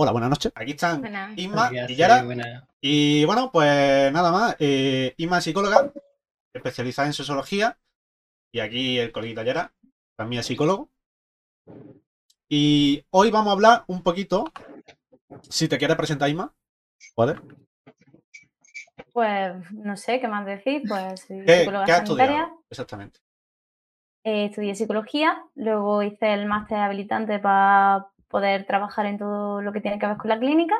Hola, buenas noches. Aquí están Buenas. Isma y Yara. Y bueno, pues nada más. Eh, Isma es psicóloga, especializada en sociología. Y aquí el coleguita Yara, también es psicólogo. Y hoy vamos a hablar un poquito. Si te quieres presentar, Isma, ¿puedes? Pues no sé qué más decir, pues soy ¿Qué, psicóloga qué has sanitaria, estudiado? Exactamente. eh, estudié psicología, luego hice el máster habilitante para poder trabajar en todo lo que tiene que ver con la clínica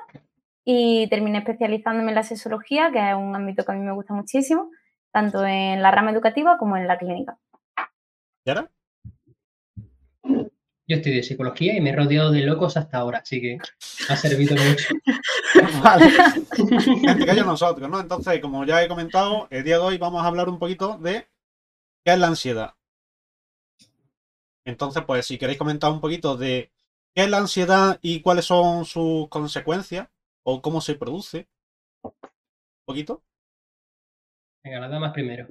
y terminé especializándome en la sexología, que es un ámbito que a mí me gusta muchísimo, tanto en la rama educativa como en la clínica. ¿Yara? Yo estudié psicología y me he rodeado de locos hasta ahora, así que me ha servido mucho. Vale. Gente, que nosotros, ¿no? Entonces, como ya he comentado, el día de hoy vamos a hablar un poquito de qué es la ansiedad. Entonces, pues si queréis comentar un poquito de qué es la ansiedad y cuáles son sus consecuencias o cómo se produce. Un poquito. Venga, las damas primero.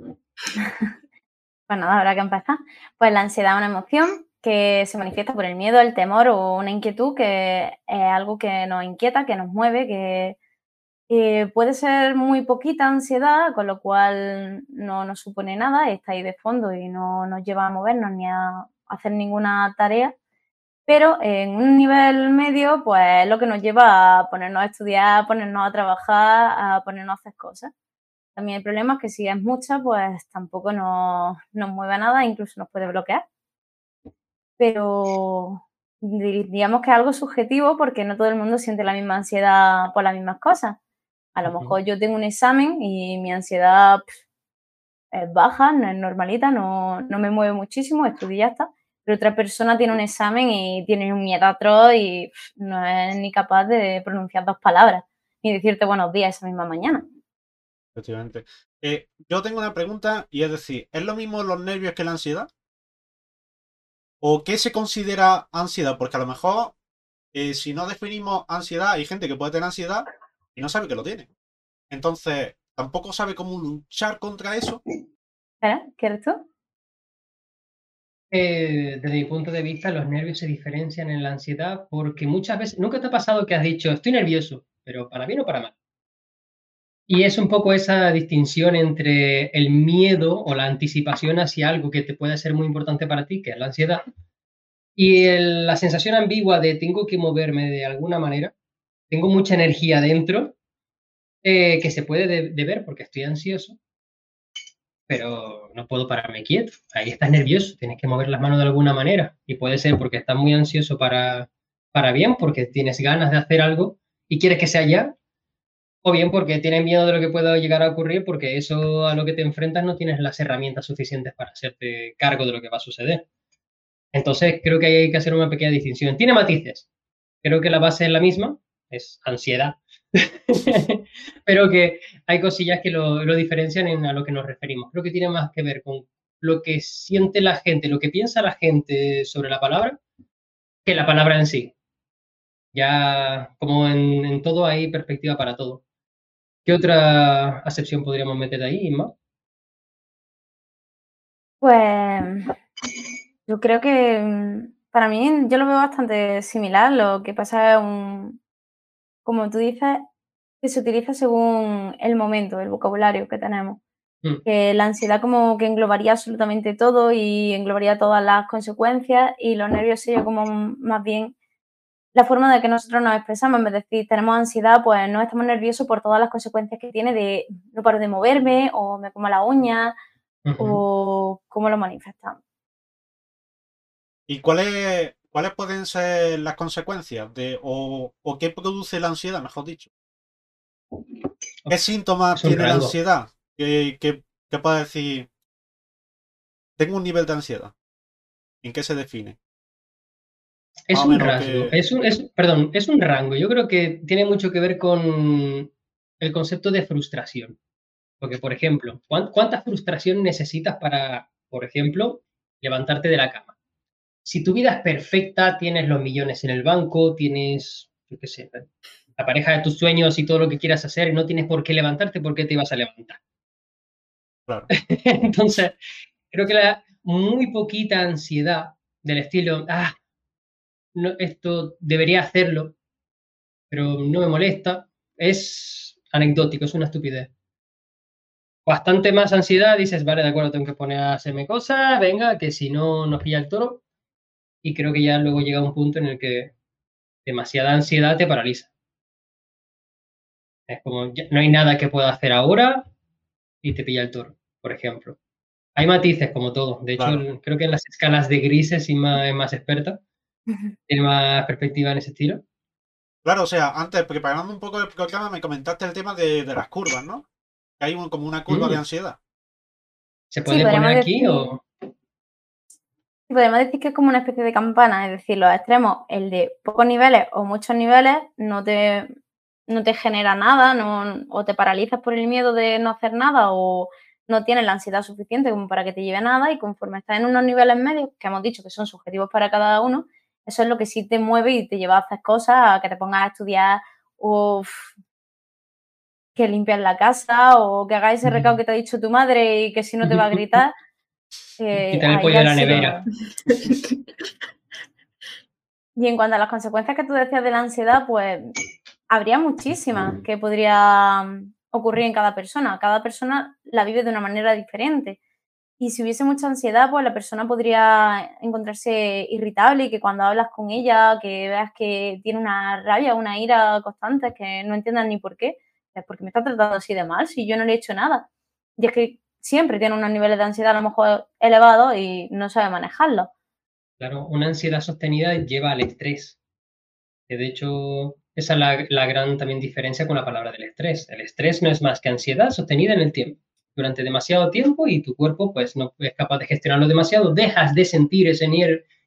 Pues nada, habrá que empezar. Pues la ansiedad es una emoción que se manifiesta por el miedo, el temor o una inquietud que es algo que nos inquieta, que nos mueve, que eh, puede ser muy poquita ansiedad, con lo cual no nos supone nada, está ahí de fondo y no nos lleva a movernos ni a hacer ninguna tarea. Pero en un nivel medio, pues es lo que nos lleva a ponernos a estudiar, a ponernos a trabajar, a ponernos a hacer cosas. También el problema es que si es mucha, pues tampoco nos, nos mueve nada, incluso nos puede bloquear. Pero diríamos que es algo subjetivo porque no todo el mundo siente la misma ansiedad por las mismas cosas. A lo mejor yo tengo un examen y mi ansiedad es baja, no es normalita, no, no me mueve muchísimo, estudio y ya está. Pero otra persona tiene un examen y tiene un miedo atroz y no es ni capaz de pronunciar dos palabras ni decirte buenos días esa misma mañana. Efectivamente. Eh, yo tengo una pregunta y es decir, ¿es lo mismo los nervios que la ansiedad? ¿O qué se considera ansiedad? Porque a lo mejor, eh, si no definimos ansiedad, hay gente que puede tener ansiedad y no sabe que lo tiene. Entonces, tampoco sabe cómo luchar contra eso. ¿Eh? ¿Qué eres tú? Eh, desde mi punto de vista, los nervios se diferencian en la ansiedad porque muchas veces, nunca te ha pasado que has dicho, estoy nervioso, pero para bien o para mal. Y es un poco esa distinción entre el miedo o la anticipación hacia algo que te puede ser muy importante para ti, que es la ansiedad, y la sensación ambigua de tengo que moverme de alguna manera, tengo mucha energía dentro, eh, que se puede de- deber porque estoy ansioso, pero no puedo pararme quieto. Ahí estás nervioso, tienes que mover las manos de alguna manera. Y puede ser porque estás muy ansioso para, para bien, porque tienes ganas de hacer algo y quieres que sea ya, o bien porque tienes miedo de lo que pueda llegar a ocurrir, porque eso a lo que te enfrentas no tienes las herramientas suficientes para hacerte cargo de lo que va a suceder. Entonces, creo que hay que hacer una pequeña distinción. Tiene matices. Creo que la base es la misma, es ansiedad. Pero que hay cosillas que lo, diferencian en a lo que nos referimos. Creo que tiene más que ver con lo que siente la gente, lo que piensa la gente sobre la palabra, que la palabra en sí. Ya, como en, en todo, hay perspectiva para todo. ¿Qué otra acepción podríamos meter ahí, Inma? Pues yo creo que mm, para mí yo lo veo bastante similar. Lo que pasa es un, como tú dices, que se utiliza según el momento, el vocabulario que tenemos. Mm. Que la ansiedad como que englobaría absolutamente todo y englobaría todas las consecuencias y los nervios sería como más bien la forma de que nosotros nos expresamos. En vez de decir tenemos ansiedad, pues no estamos nerviosos por todas las consecuencias que tiene de no paro de moverme o me como la uña o cómo lo manifestamos. ¿Y cuáles, cuáles pueden ser las consecuencias de, o, o qué produce la ansiedad, mejor dicho? ¿Qué síntomas tiene la ansiedad? ¿Qué, qué, qué puede decir? Tengo un nivel de ansiedad. ¿En qué se define? Es un rasgo, que- es un, es, perdón, es un rango. Yo creo que tiene mucho que ver con el concepto de frustración. Porque, por ejemplo, ¿cuán- ¿cuánta frustración necesitas para, por ejemplo, levantarte de la cama? Si tu vida es perfecta, tienes los millones en el banco, tienes, yo qué sé, la pareja de tus sueños y todo lo que quieras hacer, y no tienes por qué levantarte, ¿por qué te ibas a levantar? Claro. Entonces, creo que la muy poquita ansiedad del estilo, ah, no, esto debería hacerlo, pero no me molesta. Es anecdótico, es una estupidez. Bastante más ansiedad, dices, vale, de acuerdo, tengo que poner a hacerme cosas, venga, que si no nos pilla el toro. Y creo que ya luego llega un punto en el que demasiada ansiedad te paraliza. Es como, no hay nada que pueda hacer ahora y te pilla el toro, por ejemplo. Hay matices como todo. De hecho, creo que en las escalas de grises y más, es más experta. Tiene más perspectiva en ese estilo. Claro, o sea, antes, preparando un poco el programa, me comentaste el tema de, las curvas, ¿no? Que hay como una curva de mm. ansiedad. ¿Se puede poner aquí o...? Podemos decir que es como una especie de campana, es decir, los extremos, el de pocos niveles o muchos niveles, no te, no te genera nada, no, o te paralizas por el miedo de no hacer nada, o no tienes la ansiedad suficiente como para que te lleve nada, y conforme estás en unos niveles medios, que hemos dicho que son subjetivos para cada uno, eso es lo que sí te mueve y te lleva a hacer cosas, a que te pongas a estudiar, o que limpias la casa, o que hagas ese recado que te ha dicho tu madre y que si no te va a gritar. Eh, el pollo de la nevera. Y en cuanto a las consecuencias que tú decías de la ansiedad, pues habría muchísimas que podría ocurrir en cada persona. Cada persona la vive de una manera diferente. Y si hubiese mucha ansiedad, pues la persona podría encontrarse irritable y que cuando hablas con ella, que veas que tiene una rabia, una ira constante, que no entiendan ni por qué, es porque me está tratando así de mal, si yo no le he hecho nada. Y es que siempre tiene unos niveles de ansiedad a lo mejor elevados y no sabe manejarlo. Claro, una ansiedad sostenida lleva al estrés. De hecho, esa es la, la gran también diferencia con la palabra del estrés. El estrés no es más que ansiedad sostenida en el tiempo durante demasiado tiempo y tu cuerpo pues no es capaz de gestionarlo demasiado, dejas de sentir ese,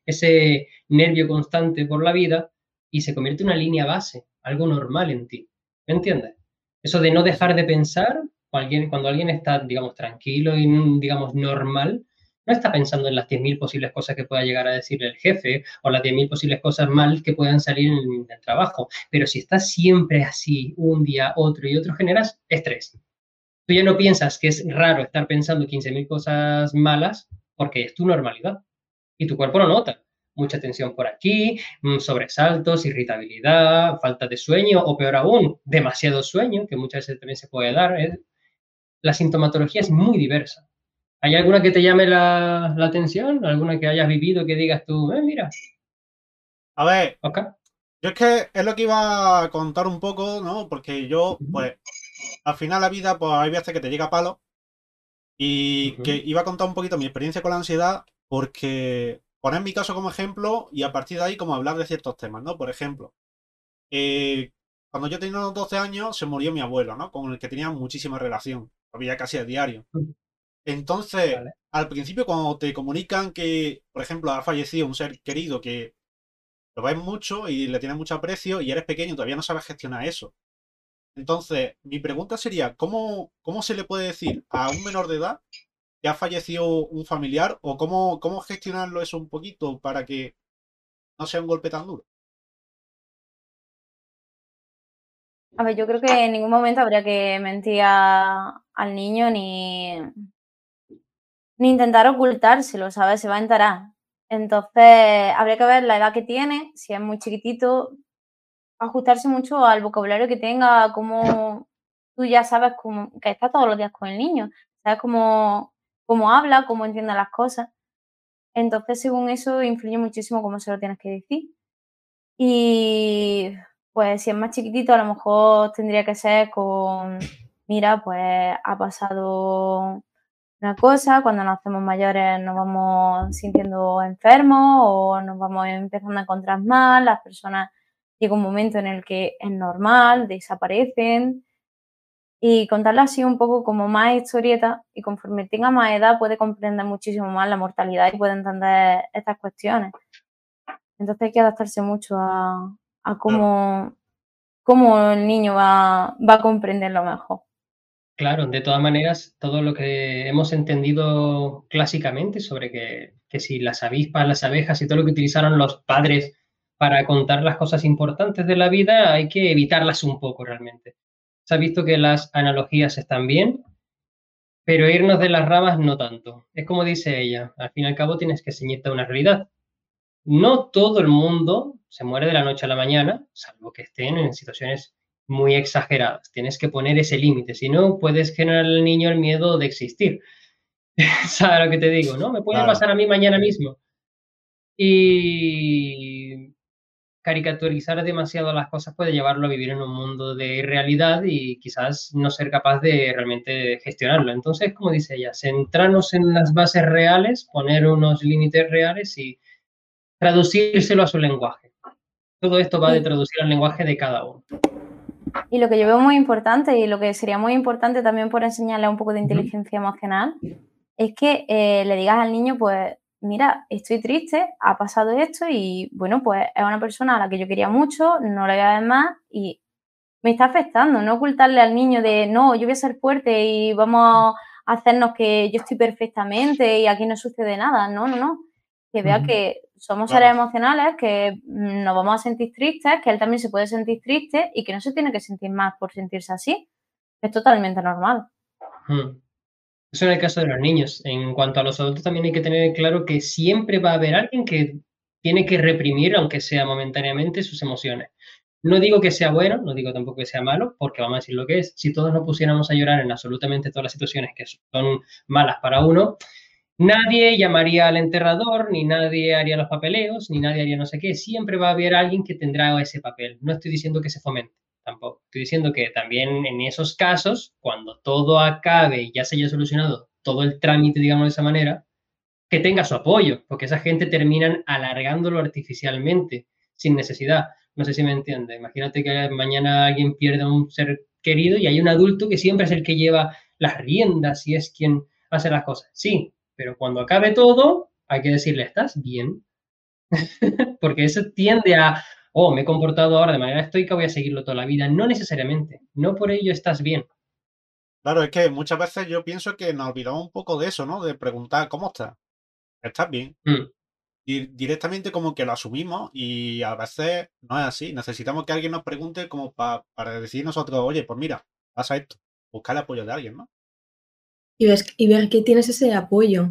ese nervio constante por la vida y se convierte en una línea base, algo normal en ti. ¿Me entiendes? Eso de no dejar de pensar, cuando alguien está, digamos, tranquilo y, digamos, normal, no está pensando en las 10.000 posibles cosas que pueda llegar a decirle el jefe o las 10.000 posibles cosas mal que puedan salir en el trabajo. Pero si estás siempre así, un día, otro y otro, generas estrés tú ya no piensas que es raro estar pensando 15.000 cosas malas porque es tu normalidad y tu cuerpo lo nota. Mucha tensión por aquí, mm, sobresaltos, irritabilidad, falta de sueño o peor aún, demasiado sueño, que muchas veces también se puede dar. ¿eh? La sintomatología es muy diversa. ¿Hay alguna que te llame la, atención? ¿Alguna que hayas vivido que digas tú, eh, mira? A ver, yo es que es lo que iba a contar un poco, ¿no? Porque yo, pues, al final la vida, pues hay veces que te llega a palo. Y que iba a contar un poquito mi experiencia con la ansiedad, porque poner mi caso como ejemplo y a partir de ahí como hablar de ciertos temas, ¿no? Por ejemplo, eh, cuando yo tenía unos 12 años se murió mi abuelo, ¿no? Con el que tenía muchísima relación, había casi a diario. Entonces, al principio cuando te comunican que, por ejemplo, ha fallecido un ser querido que lo ves mucho y le tienes mucho aprecio y eres pequeño, todavía no sabes gestionar eso. Entonces, mi pregunta sería, ¿cómo, ¿cómo se le puede decir a un menor de edad que ha fallecido un familiar o cómo, cómo gestionarlo eso un poquito para que no sea un golpe tan duro? A ver, yo creo que en ningún momento habría que mentir al niño ni, ni intentar ocultárselo, ¿sabes? Se va a enterar. Entonces, habría que ver la edad que tiene, si es muy chiquitito, ajustarse mucho al vocabulario que tenga, como tú ya sabes cómo, que está todos los días con el niño, sabes cómo, cómo habla, cómo entiende las cosas. Entonces, según eso, influye muchísimo cómo se lo tienes que decir. Y pues si es más chiquitito, a lo mejor tendría que ser con, mira, pues ha pasado una cosa, cuando nos hacemos mayores nos vamos sintiendo enfermos o nos vamos empezando a encontrar mal, las personas llega un momento en el que es normal, desaparecen y contarla así un poco como más historieta y conforme tenga más edad puede comprender muchísimo más la mortalidad y puede entender estas cuestiones. Entonces hay que adaptarse mucho a, cómo, el niño va, va a comprenderlo mejor. Claro, de todas maneras, todo lo que hemos entendido clásicamente sobre que, que si las avispas, las abejas y todo lo que utilizaron los padres para contar las cosas importantes de la vida hay que evitarlas un poco realmente. Se ha visto que las analogías están bien, pero irnos de las ramas no tanto. Es como dice ella, al fin y al cabo tienes que ceñirte a una realidad. No todo el mundo se muere de la noche a la mañana, salvo que estén en situaciones muy exageradas. Tienes que poner ese límite, si no, puedes generar al niño el miedo de existir. ¿Sabes lo que te digo? ¿No? Me puede pasar a mí mañana mismo. Y caricaturizar demasiado las cosas puede llevarlo a vivir en un mundo de irrealidad y quizás no ser capaz de realmente gestionarlo. Entonces, como dice ella, centrarnos en las bases reales, poner unos límites reales y traducírselo a su lenguaje. Todo esto va de traducir al lenguaje de cada uno. Y lo que yo veo muy importante y lo que sería muy importante también por enseñarle un poco de inteligencia emocional es que eh, le digas al niño, pues, mira, estoy triste, ha pasado esto y bueno, pues es una persona a la que yo quería mucho, no le voy a ver más y me está afectando, no ocultarle al niño de, no, yo voy a ser fuerte y vamos a hacernos que yo estoy perfectamente y aquí no sucede nada, no, no, no, que vea que somos seres emocionales, que nos vamos a sentir tristes, que él también se puede sentir triste y que no se tiene que sentir más por sentirse así, es totalmente normal. Eso en el caso de los niños. En cuanto a los adultos, también hay que tener claro que siempre va a haber alguien que tiene que reprimir, aunque sea momentáneamente, sus emociones. No digo que sea bueno, no digo tampoco que sea malo, porque vamos a decir lo que es. Si todos nos pusiéramos a llorar en absolutamente todas las situaciones que son malas para uno, nadie llamaría al enterrador, ni nadie haría los papeleos, ni nadie haría no sé qué. Siempre va a haber alguien que tendrá ese papel. No estoy diciendo que se fomente tampoco. Estoy diciendo que también en esos casos, cuando todo acabe y ya se haya solucionado todo el trámite, digamos de esa manera, que tenga su apoyo, porque esa gente terminan alargándolo artificialmente, sin necesidad. No sé si me entiende. Imagínate que mañana alguien pierde a un ser querido y hay un adulto que siempre es el que lleva las riendas y es quien hace las cosas. Sí, pero cuando acabe todo, hay que decirle, ¿estás bien? porque eso tiende a oh, me he comportado ahora de manera estoica, voy a seguirlo toda la vida. No necesariamente, no por ello estás bien. Claro, es que muchas veces yo pienso que nos olvidamos un poco de eso, ¿no? De preguntar, ¿cómo estás? ¿Estás bien? Mm. Y directamente como que lo asumimos y a veces no es así. Necesitamos que alguien nos pregunte como para decir nosotros, oye, pues mira, pasa esto. Buscar el apoyo de alguien, ¿no? Y, y ver que tienes ese apoyo.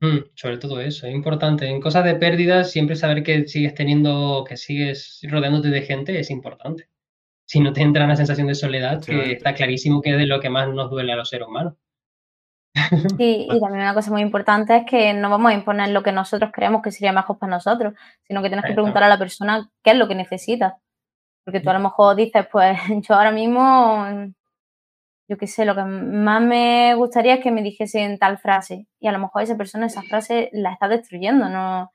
Mm, sobre todo eso, es importante. En cosas de pérdidas, siempre saber que sigues teniendo, que sigues rodeándote de gente es importante. Si no te entra una sensación de soledad, que está clarísimo que es de lo que más nos duele a los seres humanos. y también una cosa muy importante es que no vamos a imponer lo que nosotros creemos que sería mejor para nosotros, sino que tienes que preguntar a la persona qué es lo que necesita. Porque tú a lo mejor dices, pues yo ahora mismo yo qué sé, lo que más me gustaría es que me dijesen tal frase. Y a lo mejor esa persona esa frase la está destruyendo, no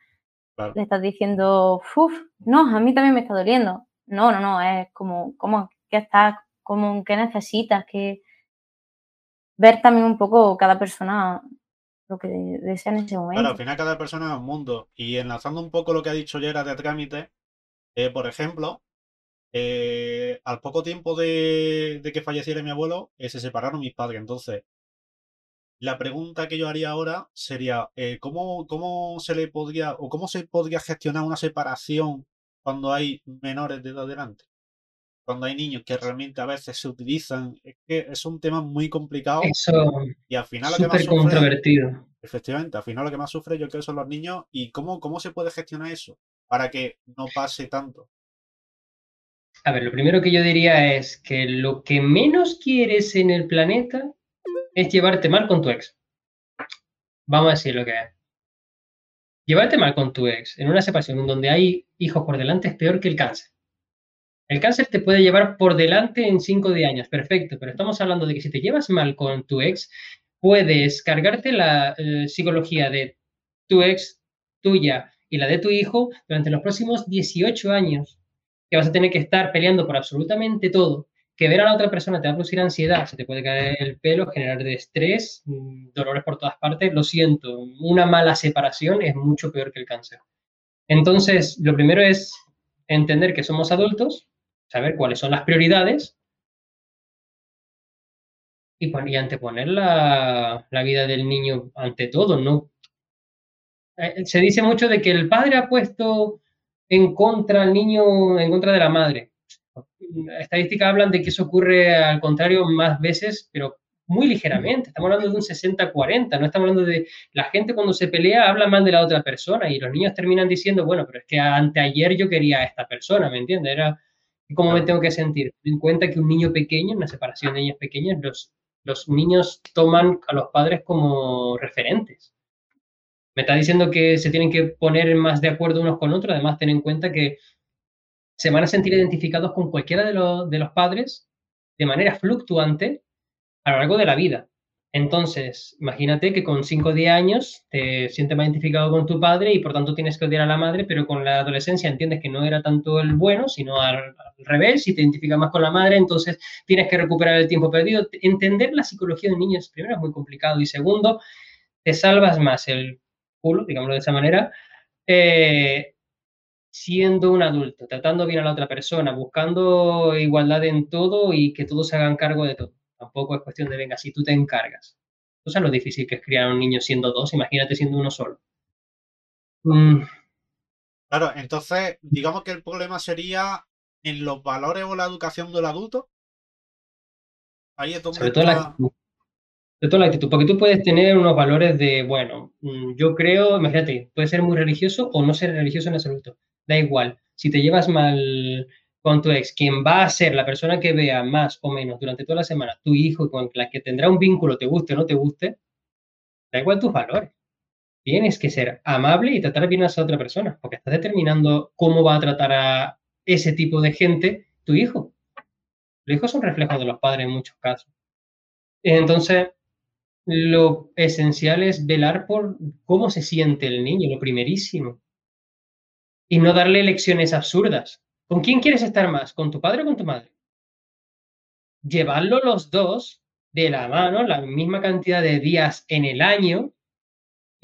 le estás diciendo, uff, no, a mí también me está doliendo. No, no, no, es como, como que estás, como que necesitas, que ver también un poco cada persona lo que desea en ese momento. Claro, al final cada persona es un mundo. Y enlazando un poco lo que ha dicho Yera de trámite, eh, por ejemplo, eh, al poco tiempo de, que falleciera mi abuelo, eh, se separaron mis padres. Entonces, la pregunta que yo haría ahora sería, eh, ¿cómo, ¿cómo, se le podría o cómo se podría gestionar una separación cuando hay menores de edad delante? Cuando hay niños que realmente a veces se utilizan, es que es un tema muy complicado. y al final lo que más controvertido. efectivamente, al final lo que más sufre yo creo son los niños y cómo, cómo se puede gestionar eso para que no pase tanto. A ver, lo primero que yo diría es que lo que menos quieres en el planeta es llevarte mal con tu ex. Vamos a decir lo que es. Llevarte mal con tu ex en una separación donde hay hijos por delante es peor que el cáncer. El cáncer te puede llevar por delante en 5 de años, perfecto, pero estamos hablando de que si te llevas mal con tu ex, puedes cargarte la eh, psicología de tu ex, tuya y la de tu hijo durante los próximos 18 años que vas a tener que estar peleando por absolutamente todo, que ver a la otra persona te va a producir ansiedad, se te puede caer el pelo, generar estrés, mm, dolores por todas partes, lo siento, una mala separación es mucho peor que el cáncer. Entonces, lo primero es entender que somos adultos, saber cuáles son las prioridades y, anteponer la, vida del niño ante todo, ¿no? Eh, se dice mucho de que el padre ha puesto en contra del niño, en contra de la madre. Estadísticas hablan de que eso ocurre al contrario más veces, pero muy ligeramente. Estamos hablando de un 60-40, no estamos hablando de la gente cuando se pelea habla mal de la otra persona y los niños terminan diciendo, bueno, pero es que anteayer yo quería a esta persona, ¿me entiendes? Era cómo me tengo que sentir. Ten en cuenta que un niño pequeño, en una separación de niños pequeños, los, los niños toman a los padres como referentes. Me está diciendo que se tienen que poner más de acuerdo unos con otros, además ten en cuenta que se van a sentir identificados con cualquiera de los, de los padres de manera fluctuante a lo largo de la vida. Entonces, imagínate que con 5 o 10 años te sientes más identificado con tu padre y por tanto tienes que odiar a la madre, pero con la adolescencia entiendes que no era tanto el bueno, sino al, revés, y te identificas más con la madre, entonces tienes que recuperar el tiempo perdido. Entender la psicología de niños, primero, es muy complicado y segundo, te salvas más el culo, digámoslo de esa manera, eh, siendo un adulto, tratando bien a la otra persona, buscando igualdad en todo y que todos se hagan cargo de todo. Tampoco es cuestión de, venga, si tú te encargas. Tú sabes lo difícil que es criar a un niño siendo dos, imagínate siendo uno solo. Mm. Claro, entonces, digamos que el problema sería en los valores o la educación del adulto. Ahí es donde. Sobre todo, la porque tú puedes tener unos valores de, bueno, mm, yo creo, imagínate, puedes ser muy religioso o no ser religioso en absoluto. Da igual. Si te llevas mal con tu ex, quien va a ser la persona que vea más o menos durante toda la semana, tu hijo, con la que tendrá un vínculo, te guste o no te guste, da igual tus valores. Tienes que ser amable y tratar bien a esa otra persona, porque estás determinando cómo va a tratar a ese tipo de gente tu hijo. Los hijos son reflejos de los padres en muchos casos. Entonces, lo esencial es velar por cómo se siente el niño, lo primerísimo. Y no darle lecciones absurdas. ¿Con quién quieres estar más? ¿Con tu padre o con tu madre? Llevarlo los dos de la mano, la misma cantidad de días en el año,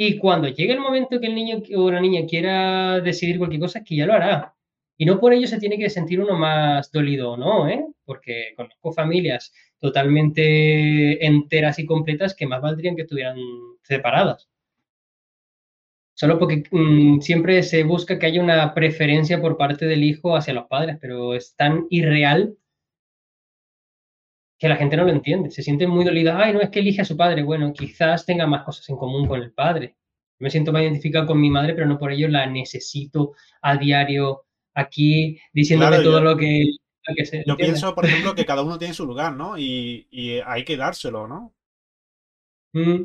y cuando llegue el momento que el niño o la niña quiera decidir cualquier cosa, es que ya lo hará. Y no por ello se tiene que sentir uno más dolido o no, ¿eh? porque conozco familias totalmente enteras y completas que más valdrían que estuvieran separadas solo porque mm, siempre se busca que haya una preferencia por parte del hijo hacia los padres, pero es tan irreal que la gente no lo entiende. Se siente muy dolida, ay, no es que elige a su padre. Bueno, quizás tenga más cosas en común con el padre. Me siento más identificado con mi madre, pero no por ello la necesito a diario aquí diciéndome todo lo que... yo pienso, por ejemplo, que cada uno tiene su lugar, ¿no? Y, hay que dárselo, ¿no? Mm.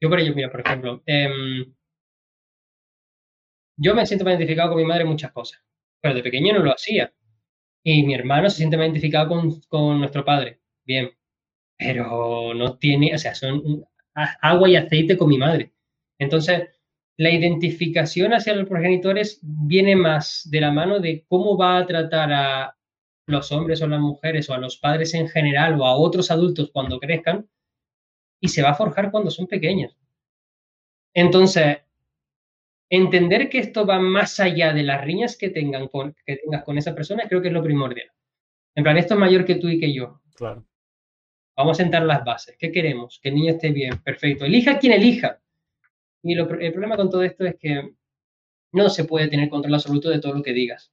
Yo por ello, mira, por ejemplo, em, yo me siento identificado con mi madre en muchas cosas, pero de pequeño no lo hacía. Y mi hermano se siente identificado con, nuestro padre. Bien, pero no tiene, o sea, son agua y aceite con mi madre. Entonces, la identificación hacia los progenitores viene más de la mano de cómo va a tratar a los hombres o las mujeres o a los padres en general o a otros adultos cuando crezcan y se va a forjar cuando son pequeños. Entonces, entender que esto va más allá de las riñas que, tengan con, que tengas con esa persona, creo que es lo primordial. En plan, esto es mayor que tú y que yo. Claro. Vamos a sentar las bases. ¿Qué queremos? Que el niño esté bien, perfecto. Elija quien elija. Y el problema con todo esto es que no se puede tener control absoluto de todo lo que digas.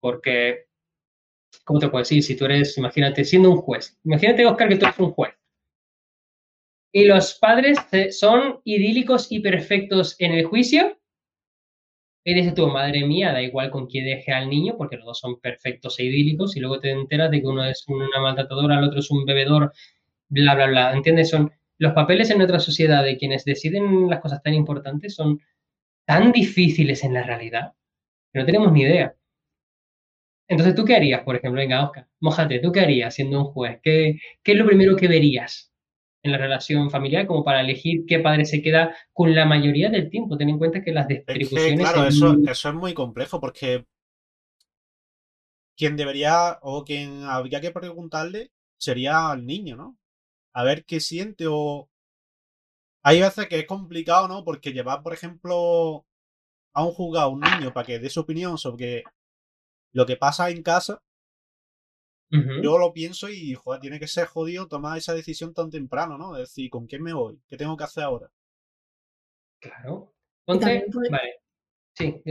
Porque, ¿cómo te puedo decir? Si tú eres, imagínate, siendo un juez. Imagínate, Oscar, que tú eres un juez y los padres son idílicos y perfectos en el juicio. Y dices tú, madre mía, da igual con quién deje al niño, porque los dos son perfectos e idílicos, y luego te enteras de que uno es una maltratadora, el otro es un bebedor, bla, bla, bla. ¿Entiendes? Son los papeles en nuestra sociedad de quienes deciden las cosas tan importantes son tan difíciles en la realidad que no tenemos ni idea. Entonces, ¿tú qué harías, por ejemplo? Venga, Oscar, mojate, ¿tú qué harías siendo un juez? ¿Qué, qué es lo primero que verías? en la relación familiar como para elegir qué padre se queda con la mayoría del tiempo. Ten en cuenta que las distribuciones... claro, eso, eso es muy complejo porque quien debería o quien habría que preguntarle sería al niño, ¿no? A ver qué siente o... Hay veces que es complicado, ¿no? Porque llevar, por ejemplo, a un juzgado a un niño para que dé su opinión sobre lo que pasa en casa, yo lo pienso y, joder, tiene que ser jodido tomar esa decisión tan temprano, ¿no? Es decir, ¿con quién me voy? ¿Qué tengo que hacer ahora? Claro. Vale. Sí,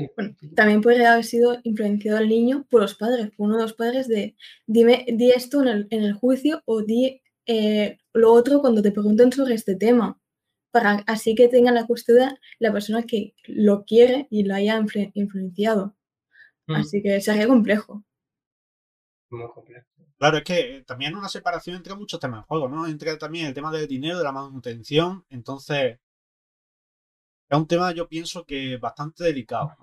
también puede haber sido influenciado el niño por los padres, por uno de los padres de dime, di esto en el, en el juicio o di eh, lo otro cuando te pregunten sobre este tema, para así que tenga la custodia la persona que lo quiere y lo haya influ- influenciado. Mm, Así que sería complejo. muy complejo. Claro, es que eh, también una separación entra muchos temas en juego, ¿no? Entra también el tema del dinero, de la manutención. Entonces, es un tema, yo pienso que bastante delicado.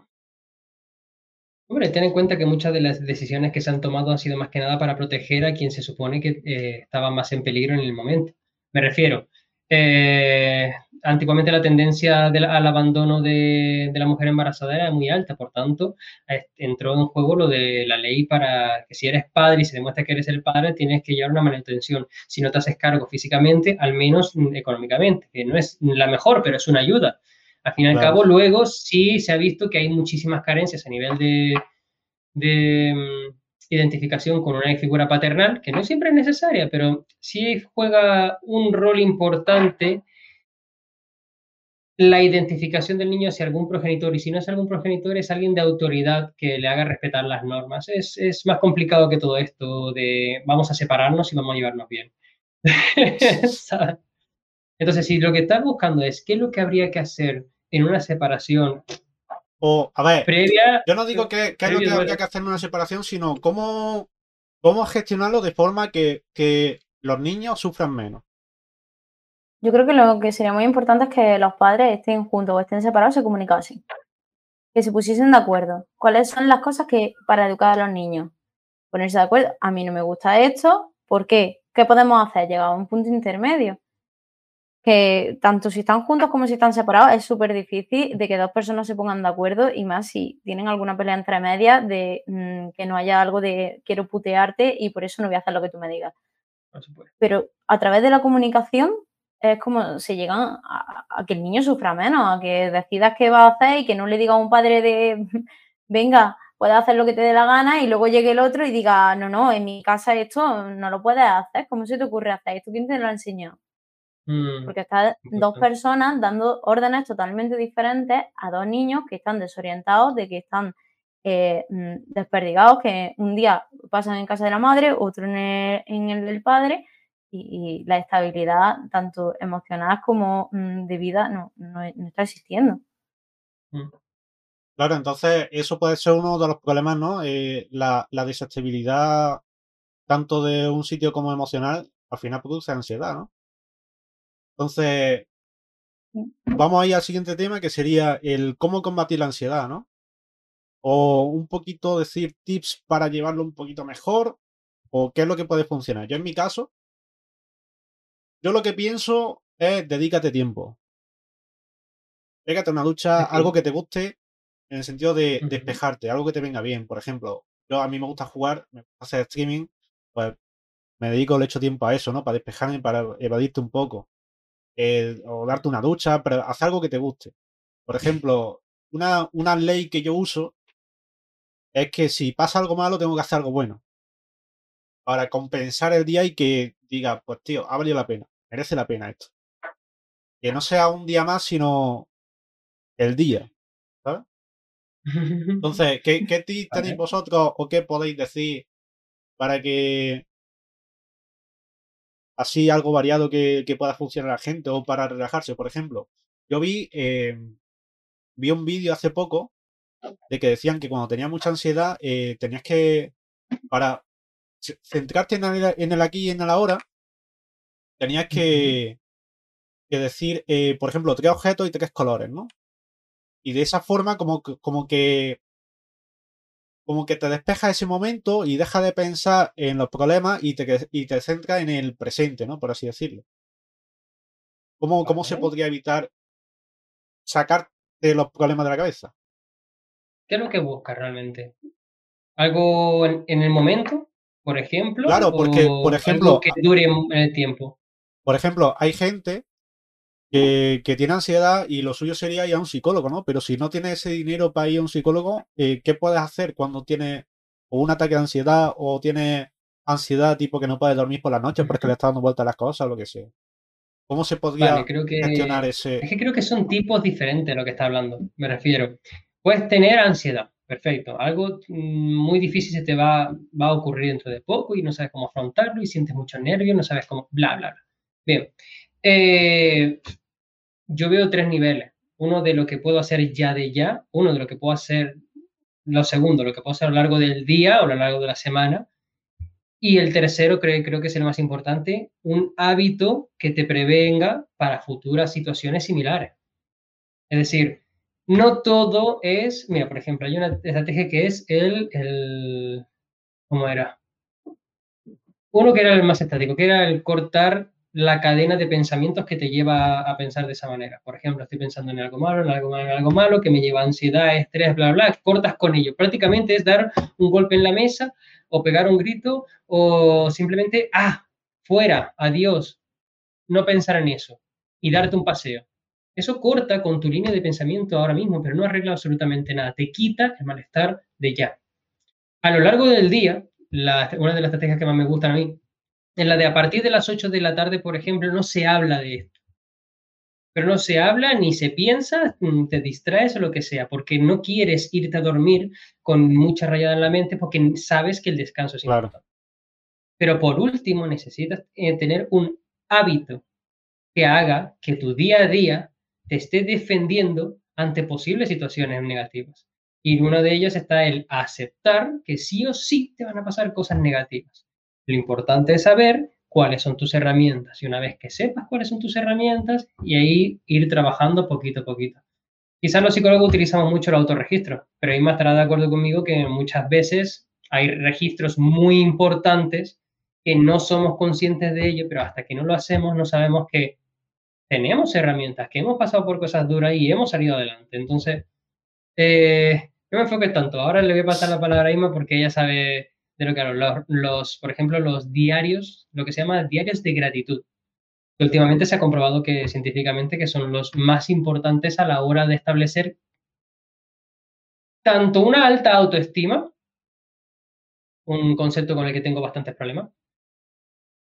Hombre, ten en cuenta que muchas de las decisiones que se han tomado han sido más que nada para proteger a quien se supone que eh, estaba más en peligro en el momento. Me refiero, eh, antiguamente la tendencia al abandono de, de la mujer embarazada era muy alta, por tanto, entró en juego lo de la ley para que si eres padre y se demuestra que eres el padre, tienes que llevar una manutención. Si no te haces cargo físicamente, al menos mm, económicamente, que no es la mejor, pero es una ayuda. Al fin y al Claro. cabo, luego sí se ha visto que hay muchísimas carencias a nivel de, de, mm, identificación con una figura paternal, que no siempre es necesaria, pero sí juega un rol importante la identificación del niño hacia algún progenitor, y si no es algún progenitor, es alguien de autoridad que le haga respetar las normas. Es, es más complicado que todo esto de vamos a separarnos y vamos a llevarnos bien. Entonces, si lo que estás buscando es qué es lo que habría que hacer en una separación O, a ver, previa, yo no digo que, que es lo previo que duelo. habría que hacer en una separación, sino cómo, cómo gestionarlo de forma que, que los niños sufran menos. Yo creo que lo que sería muy importante es que los padres estén juntos o estén separados se comunicasen. Que se pusiesen de acuerdo. ¿Cuáles son las cosas que para educar a los niños? Ponerse de acuerdo. A mí no me gusta esto. ¿Por qué? ¿Qué podemos hacer? Llegar a un punto intermedio. Que tanto si están juntos como si están separados es súper difícil de que dos personas se pongan de acuerdo y más si tienen alguna pelea entre medias de mm, que no haya algo de quiero putearte y por eso no voy a hacer lo que tú me digas pero a través de la comunicación es como se llegan a, a que el niño sufra menos, a que decidas qué va a hacer y que no le diga a un padre de, venga, puedes hacer lo que te dé la gana y luego llegue el otro y diga, no, no, en mi casa esto no lo puedes hacer, ¿cómo se te ocurre hacer esto? ¿Quién te lo ha enseñado? Mm, Porque están dos personas dando órdenes totalmente diferentes a dos niños que están desorientados, de que están eh, mm, desperdigados, que un día pasan en casa de la madre, otro en el, en el del padre, y, y la estabilidad, tanto emocional como mm, de vida, no, no, no está existiendo. mm. Claro, entonces eso puede ser uno de los problemas, ¿no? Eh, la, la desestabilidad tanto de un sitio como emocional, al final produce ansiedad, ¿no? Entonces, vamos ahí al siguiente tema, que sería el cómo combatir la ansiedad, ¿no? O un poquito decir tips para llevarlo un poquito mejor, o qué es lo que puede funcionar. Yo en mi caso, yo lo que pienso es dedícate tiempo. Pégate una ducha, algo que te guste, en el sentido de despejarte, algo que te venga bien. Por ejemplo, yo a mí me gusta jugar, me gusta hacer streaming, pues me dedico, le echo tiempo a eso, ¿no? Para despejarme, para evadirte un poco. Eh, o darte una ducha, pero haz algo que te guste. Por ejemplo, una, una ley que yo uso es que si pasa algo malo, tengo que hacer algo bueno. Para compensar el día y que diga, pues tío, ha valido la pena, merece la pena esto. Que no sea un día más, sino el día. ¿sabes? Entonces, ¿qué, qué tips tenéis vosotros o qué podéis decir para que así algo variado que, que pueda funcionar a la gente o para relajarse? Por ejemplo, yo vi, eh, vi un vídeo hace poco de que decían que cuando tenías mucha ansiedad eh, tenías que, para centrarte en el, en el aquí y en el ahora, tenías que, que decir, eh, por ejemplo, tres objetos y tres colores, ¿no? Y de esa forma como como que como que te despeja ese momento y deja de pensar en los problemas y te, y te centra en el presente, ¿no? Por así decirlo. ¿Cómo, cómo se podría evitar sacarte los problemas de la cabeza? ¿Qué es lo que buscas realmente? ¿Algo en, en el momento, por ejemplo? Claro, porque, por algo ejemplo, que dure en el tiempo. Por ejemplo, hay gente que, que tiene ansiedad y lo suyo sería ir a un psicólogo, ¿no? Pero si no tienes ese dinero para ir a un psicólogo, eh, ¿qué puedes hacer cuando tienes o un ataque de ansiedad o tienes ansiedad tipo que no puedes dormir por la noche porque le está dando vueltas a las cosas o lo que sea? ¿Cómo se podría Vale, creo que gestionar ese...? es que creo que son tipos diferentes lo que está hablando. Me refiero. Puedes tener ansiedad. perfecto. Algo mm, muy difícil se te va, va a ocurrir dentro de poco y no sabes cómo afrontarlo y sientes mucho nervio, no sabes cómo, bla, bla, bla. Bien. Eh, yo veo tres niveles. Uno de lo que puedo hacer ya de ya, uno de lo que puedo hacer, lo segundo, lo que puedo hacer a lo largo del día o a lo largo de la semana. Y el tercero, creo, creo que es el más importante, un hábito que te prevenga para futuras situaciones similares. Es decir, no todo es, mira, por ejemplo, hay una estrategia que es el, el ¿cómo era? Uno que era el más estático, que era el cortar la cadena de pensamientos que te lleva a pensar de esa manera. Por ejemplo, estoy pensando en algo malo, en algo malo, en algo malo, que me lleva ansiedad, estrés, bla, bla, cortas con ello. Prácticamente es dar un golpe en la mesa o pegar un grito o simplemente, ah, fuera, adiós, no pensar en eso y darte un paseo. Eso corta con tu línea de pensamiento ahora mismo, pero no arregla absolutamente nada. Te quita el malestar de ya. A lo largo del día, una de las estrategias que más me gustan a mí en la de a partir de las 8 de la tarde, por ejemplo, no se habla de esto. Pero no se habla ni se piensa, te distraes o lo que sea, porque no quieres irte a dormir con mucha rayada en la mente porque sabes que el descanso es importante. Pero por último, necesitas eh, tener un hábito que haga que tu día a día te esté defendiendo ante posibles situaciones negativas. Y uno de ellos está el aceptar que sí o sí te van a pasar cosas negativas. Lo importante es saber cuáles son tus herramientas y una vez que sepas cuáles son tus herramientas y ahí ir trabajando poquito a poquito. Quizás los psicólogos utilizamos mucho el autorregistro, pero me estará de acuerdo conmigo que muchas veces hay registros muy importantes que no somos conscientes de ello, pero hasta que no lo hacemos no sabemos que tenemos herramientas, que hemos pasado por cosas duras y hemos salido adelante. Entonces, eh, no me enfoques tanto. Ahora le voy a pasar la palabra a Ima porque ella sabe de lo que los, los, por ejemplo, los diarios, lo que se llama diarios de gratitud. últimamente se ha comprobado que científicamente que son los más importantes a la hora de establecer tanto una alta autoestima, un concepto con el que tengo bastantes problemas,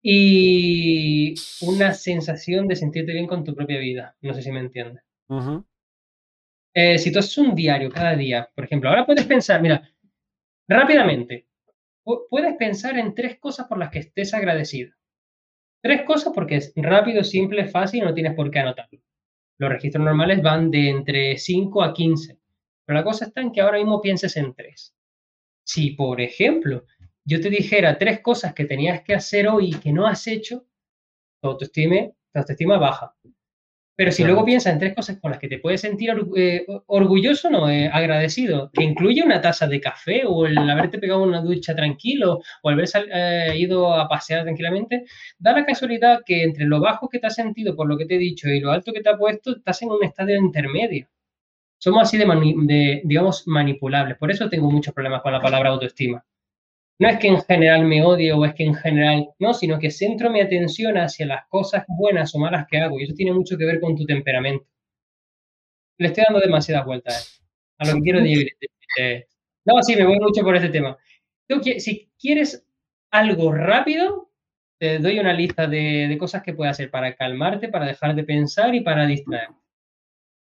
y una sensación de sentirte bien con tu propia vida. No sé si me entiendes. Eh, si tú haces un diario cada día, por ejemplo, ahora puedes pensar, mira, rápidamente, puedes pensar en tres cosas por las que estés agradecido. Tres cosas porque es rápido, simple, fácil y no tienes por qué anotarlo. Los registros normales van de entre 5 a 15, pero la cosa está en que ahora mismo pienses en tres. Si, por ejemplo, yo te dijera tres cosas que tenías que hacer hoy y que no has hecho, tu autoestima, tu autoestima baja. Pero si luego piensas en tres cosas con las que te puedes sentir eh, orgulloso, no, eh, agradecido, que incluye una taza de café o el haberte pegado una ducha tranquilo o el haber eh, ido a pasear tranquilamente, da la casualidad que entre lo bajo que te has sentido por lo que te he dicho y lo alto que te ha puesto, estás en un estadio intermedio. Somos así de digamos, manipulables. Por eso tengo muchos problemas con la palabra autoestima no es que en general me odie o es que en general no, sino que centro mi atención hacia las cosas buenas o malas que hago y eso tiene mucho que ver con tu temperamento. Le estoy dando demasiadas vueltas a lo que quiero decir. No, sí, me voy mucho por este tema. si quieres algo rápido, te doy una lista de, de cosas que puedes hacer para calmarte, para dejar de pensar y para distraerte.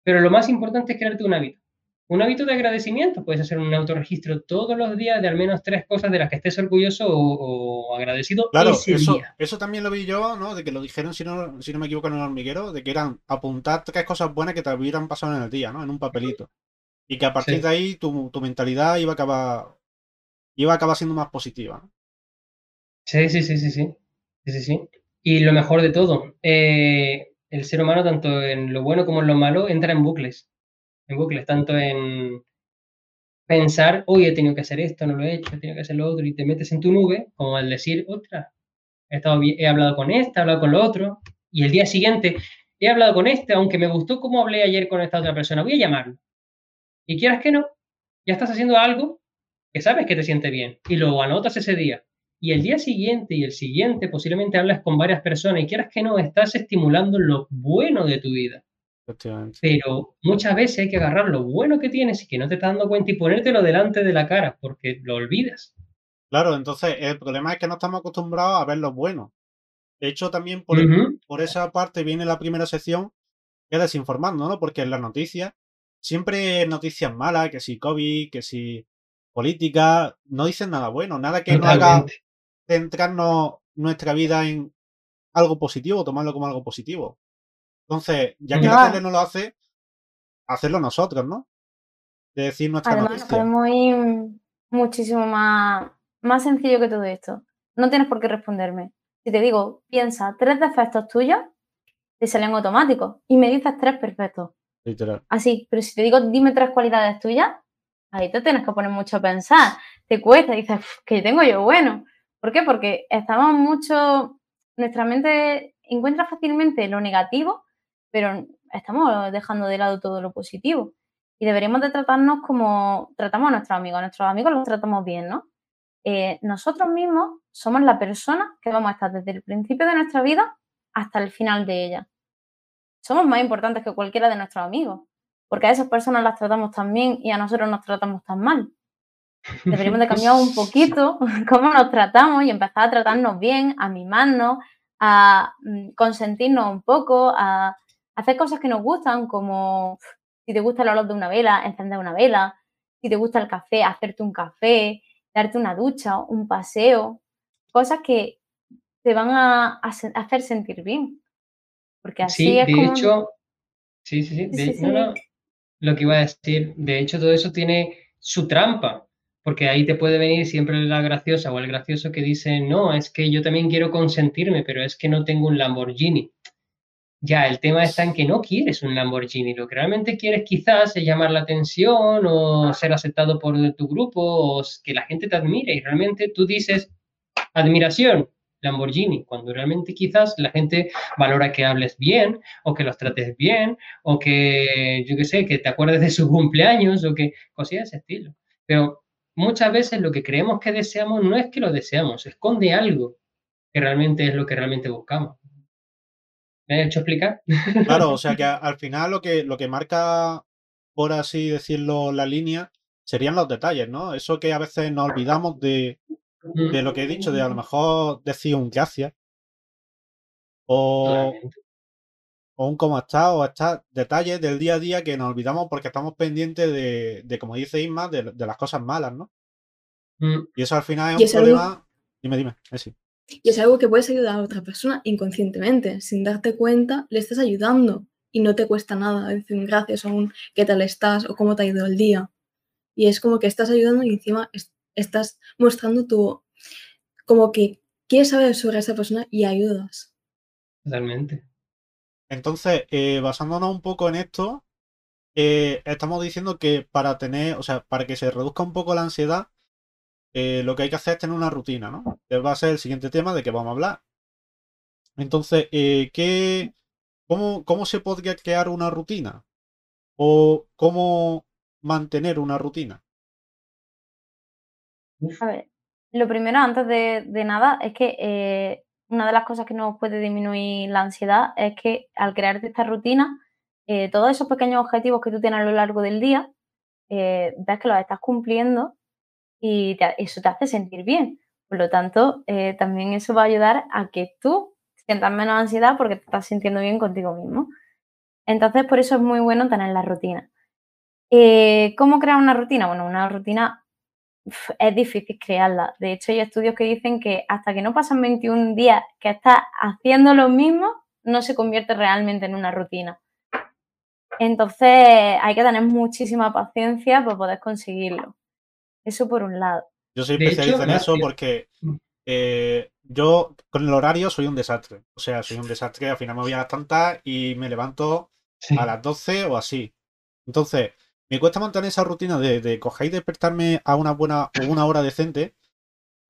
Pero lo más importante es crearte un hábito. Un hábito de agradecimiento, puedes hacer un autorregistro todos los días de al menos tres cosas de las que estés orgulloso o, agradecido. Claro, eso, eso también lo vi yo, ¿no? De que lo dijeron, si no, si no me equivoco, en el hormiguero, de que eran apuntar tres cosas buenas que te hubieran pasado en el día, ¿no? En un papelito. Y que a partir de ahí tu, mentalidad iba a acabar iba a acabar siendo más positiva. Sí, sí, sí, sí, sí. Sí, sí, sí. Y lo mejor de todo, eh, el ser humano, tanto en lo bueno como en lo malo, entra en bucles en bucles, tanto en pensar, hoy he tenido que hacer esto, no lo he hecho, he tenido que hacer lo otro, y te metes en tu nube, como al decir, otra, he, estado he hablado con esta, he hablado con lo otro, y el día siguiente he hablado con este, aunque me gustó cómo hablé ayer con esta otra persona, voy a llamarlo. Y quieras que no, ya estás haciendo algo que sabes que te siente bien, y lo anotas ese día. Y el día siguiente y el siguiente posiblemente hablas con varias personas y quieras que no, estás estimulando lo bueno de tu vida. Pero muchas veces hay que agarrar lo bueno que tienes y que no te estás dando cuenta y ponértelo delante de la cara porque lo olvidas. Claro, entonces el problema es que no estamos acostumbrados a ver lo bueno. De hecho, también por, por esa parte viene la primera sección que es desinformando, ¿no? Porque en las noticias siempre noticias malas, que si COVID, que si política, no dicen nada bueno, nada que nos haga centrarnos nuestra vida en algo positivo, tomarlo como algo positivo. Entonces, ya que No. la tele no lo hace, hacerlo nosotros, ¿no? De decir nuestra Además, noticia. podemos ir muchísimo más, más sencillo que todo esto. No tienes por qué responderme. Si te digo, piensa tres defectos tuyos, te salen automáticos y me dices tres perfectos. Literal. Así, pero si te digo, dime tres cualidades tuyas, ahí te tienes que poner mucho a pensar. Te cuesta, dices, "Uf, que tengo yo bueno. ¿Por qué? Porque estamos mucho, nuestra mente encuentra fácilmente lo negativo, pero estamos dejando de lado todo lo positivo. Y deberíamos de tratarnos como tratamos a nuestros amigos. A nuestros amigos los tratamos bien, ¿no? Eh, nosotros mismos somos la persona que vamos a estar desde el principio de nuestra vida hasta el final de ella. Somos más importantes que cualquiera de nuestros amigos, porque a esas personas las tratamos tan bien y a nosotros nos tratamos tan mal. Deberíamos de cambiar un poquito cómo nos tratamos y empezar a tratarnos bien, a mimarnos, a mm, consentirnos un poco, a hacer cosas que nos gustan, como si te gusta el olor de una vela, encender una vela, si te gusta el café, hacerte un café, darte una ducha, un paseo, cosas que te van a, hacer sentir bien. Porque así Sí, es de como... hecho, sí, sí, sí, Sí, de- sí, no, no, lo que iba a decir, de hecho todo eso tiene su trampa, porque ahí te puede venir siempre la graciosa o el gracioso que dice, no, es que yo también quiero consentirme, pero es que no tengo un Lamborghini. Ya, el tema está en que no quieres un Lamborghini, lo que realmente quieres quizás es llamar la atención o ser aceptado por tu grupo o que la gente te admire y realmente tú dices admiración, Lamborghini, cuando realmente quizás la gente valora que hables bien o que los trates bien o que, yo qué sé, que te acuerdes de su cumpleaños o que cosas de ese estilo. Pero muchas veces lo que creemos que deseamos no es que lo deseamos, esconde algo que realmente es lo que realmente buscamos. ¿Me he hecho explicar? Claro, o sea que al final lo que, lo que marca, por así decirlo, la línea serían los detalles, ¿no? Eso que a veces nos olvidamos de, de lo que he dicho, de a lo mejor decir un gracias o, o un cómo está, o está detalles del día a día que nos olvidamos porque estamos pendientes de, de como dice Isma, de, de las cosas malas, ¿no? Mm, Y eso al final es un problema. Dime, dime, eh, sí. Y es algo que puedes ayudar a otra persona inconscientemente. Sin darte cuenta, le estás ayudando y no te cuesta nada decir gracias o un qué tal estás o cómo te ha ido el día. Y es como que estás ayudando y encima es- estás mostrando tu. como que quieres saber sobre esa persona y ayudas. Totalmente. Entonces, eh, basándonos un poco en esto, eh, estamos diciendo que para tener, o sea, para que se reduzca un poco la ansiedad, eh, lo que hay que hacer es tener una rutina, ¿no? Que va a ser el siguiente tema de que vamos a hablar. Entonces, eh, ¿qué, cómo, cómo se podría crear una rutina? ¿O cómo mantener una rutina? A ver, lo primero, antes de, nada, es que eh, una de las cosas que nos puede disminuir la ansiedad es que al crearte esta rutina, todos esos pequeños objetivos que tú tienes a lo largo del día, ves que los estás cumpliendo y eso te hace sentir bien. Por lo tanto, eh, también eso va a ayudar a que tú sientas menos ansiedad porque te estás sintiendo bien contigo mismo. Entonces, por eso es muy bueno tener la rutina. Eh, ¿Cómo crear una rutina? Bueno, una rutina es difícil crearla. De hecho, hay estudios que dicen que hasta que no pasan 21 días que estás haciendo lo mismo, no se convierte realmente en una rutina. Entonces, hay que tener muchísima paciencia para poder conseguirlo. Eso por un lado. Yo soy especialista en eso porque Mm. eh, yo con el horario soy un desastre. O sea, soy un desastre. Al final me voy a las tantas y me levanto sí. a las 12 o así. Entonces, me cuesta mantener esa rutina de, de coger y despertarme a una buena o una hora decente.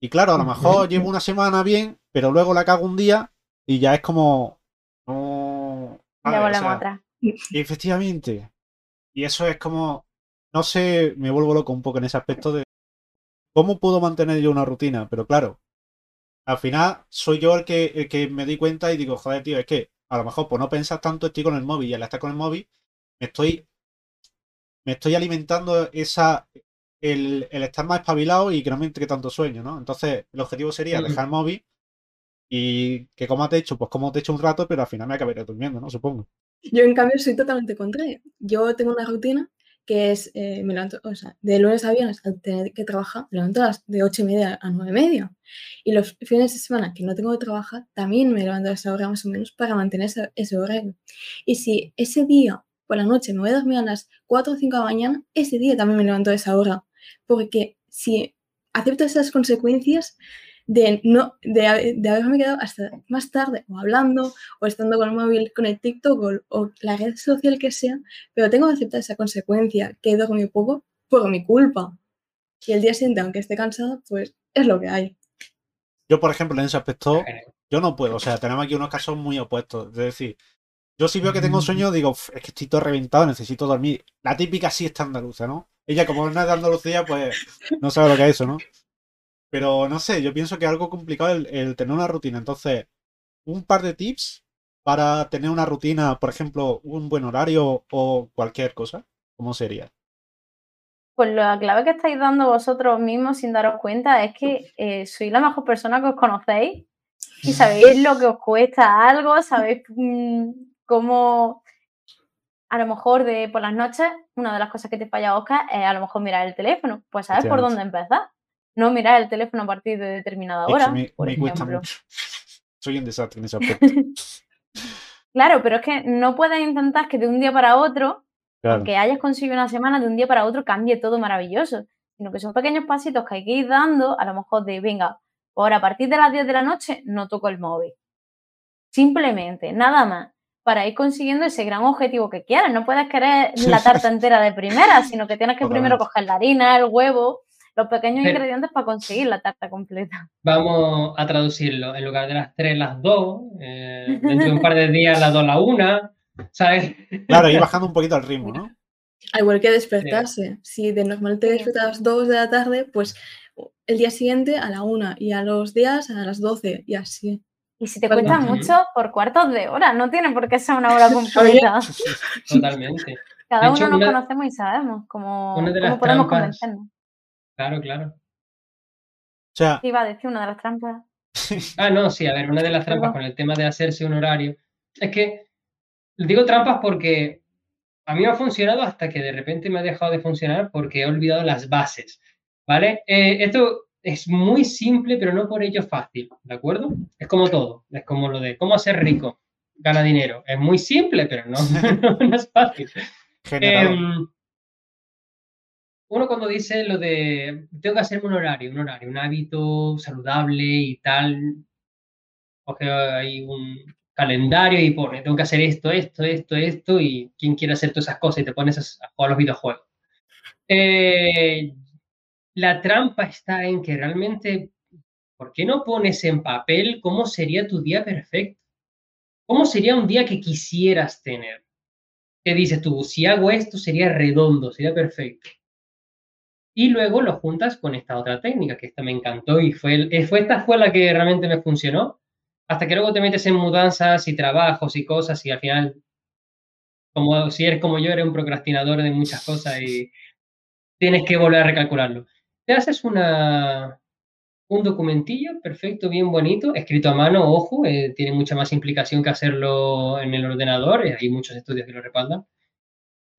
Y claro, a lo mejor llevo una semana bien, pero luego la cago un día y ya es como. Ya. O volvemos sea, atrás. Efectivamente. Y eso es como. No sé, me vuelvo loco un poco en ese aspecto de. ¿Cómo puedo mantener yo una rutina? Pero claro, al final soy yo el que, el que me di cuenta y digo, joder, tío, es que a lo mejor por no pensar tanto estoy con el móvil y al estar con el móvil me estoy. Me estoy alimentando esa. El, el estar más espabilado y que no me entre tanto sueño, ¿no? Entonces, el objetivo sería dejar el móvil y que como te hecho, pues como te hecho un rato, pero al final me acabaré durmiendo, ¿no? Supongo. Yo, en cambio, soy totalmente contrario. Yo tengo una rutina que es, eh, me levanto, o sea, de lunes a viernes al tener que trabajar, me levanto a las de ocho y media a nueve y media. Y los fines de semana que no tengo que trabajar, también me levanto a esa hora más o menos para mantener ese, ese horario. Y si ese día por la noche me voy a dormir a las 4 o 5 de la mañana, ese día también me levanto a esa hora. Porque si acepto esas consecuencias, de, no, de, de, haberme quedado hasta más tarde o hablando o estando con el móvil, con el TikTok o, o, la red social que sea, pero tengo que aceptar esa consecuencia que he dormido poco por mi culpa. Y el día siguiente, aunque esté cansada, pues es lo que hay. Yo, por ejemplo, en ese aspecto, yo no puedo. O sea, tenemos aquí unos casos muy opuestos. Es decir, yo si veo que tengo sueño, digo, es que estoy todo reventado, necesito dormir. La típica siesta andaluza, ¿no? Ella, como no es de Andalucía, pues no sabe lo que es eso, ¿no? Pero no sé, yo pienso que es algo complicado el, el, tener una rutina. Entonces, un par de tips para tener una rutina, por ejemplo, un buen horario o cualquier cosa, ¿cómo sería? Pues la clave que estáis dando vosotros mismos sin daros cuenta es que eh, sois la mejor persona que os conocéis y sabéis lo que os cuesta algo, sabéis mmm, cómo a lo mejor de por las noches, una de las cosas que te falla Oscar es a lo mejor mirar el teléfono, pues sabes por dónde empezar no mirar el teléfono a partir de determinada hora. Me, por me cuesta mucho. Soy un desastre en ese aspecto. claro, pero es que no puedes intentar que de un día para otro, Claro. que hayas conseguido una semana, de un día para otro cambie todo maravilloso, sino que son pequeños pasitos que hay que ir dando, a lo mejor de, venga, ahora a partir de las 10 de la noche no toco el móvil. Simplemente, nada más, para ir consiguiendo ese gran objetivo que quieras. No puedes querer la tarta entera de primera, sino que tienes que primero coger la harina, el huevo, los pequeños Pero- ingredientes para conseguir la tarta completa. Vamos a traducirlo. En lugar de las 3, las 2. eh, dentro de un par de días, las 2, la 1. ¿Sabes? Claro, ir bajando un poquito el ritmo, ¿no? Al igual que despertarse. Si de normal te Sí. despiertas a las 2 de la tarde, pues el día siguiente a la 1 y a los días a las 12 y así. Y si te cuesta mucho, por cuartos de hora, no tiene por qué ser una hora completa. Totalmente. Cada uno nos una- conocemos y sabemos cómo, una de cómo podemos convencernos. Claro, claro. O sea, iba a decir una de las trampas. Ah, no, sí, a ver, una de las trampas con el tema de hacerse un horario. Es que digo trampas porque a mí me ha funcionado hasta que de repente me ha dejado de funcionar porque he olvidado las bases. ¿Vale? Eh, esto es muy simple, pero no por ello fácil, ¿de acuerdo? Es como todo, es como lo de cómo ser rico, gana dinero. Es muy simple, pero no, no es fácil. generado. Uno cuando dice lo de tengo que hacerme un horario, un horario, un hábito saludable y tal, coge ahí un calendario y pone, tengo que hacer esto, esto, esto, esto, y quién quiere hacer todas esas cosas y te pones a jugar los videojuegos. Eh, la trampa está en que realmente, ¿por qué no pones en papel cómo sería tu día perfecto? ¿Cómo sería un día que quisieras tener? ¿Qué dices tú? Si hago esto sería redondo, sería perfecto. Y luego lo juntas con esta otra técnica, que esta me encantó y fue, el- eh, fue esta fue la que realmente me funcionó. Hasta que luego te metes en mudanzas y trabajos y cosas y al final, como si eres como yo, eres un procrastinador de muchas cosas y tienes que volver a recalcularlo. Te haces una, un documentillo perfecto, bien bonito, escrito a mano, ojo, eh, tiene mucha más implicación que hacerlo en el ordenador, eh, hay muchos estudios que lo respaldan.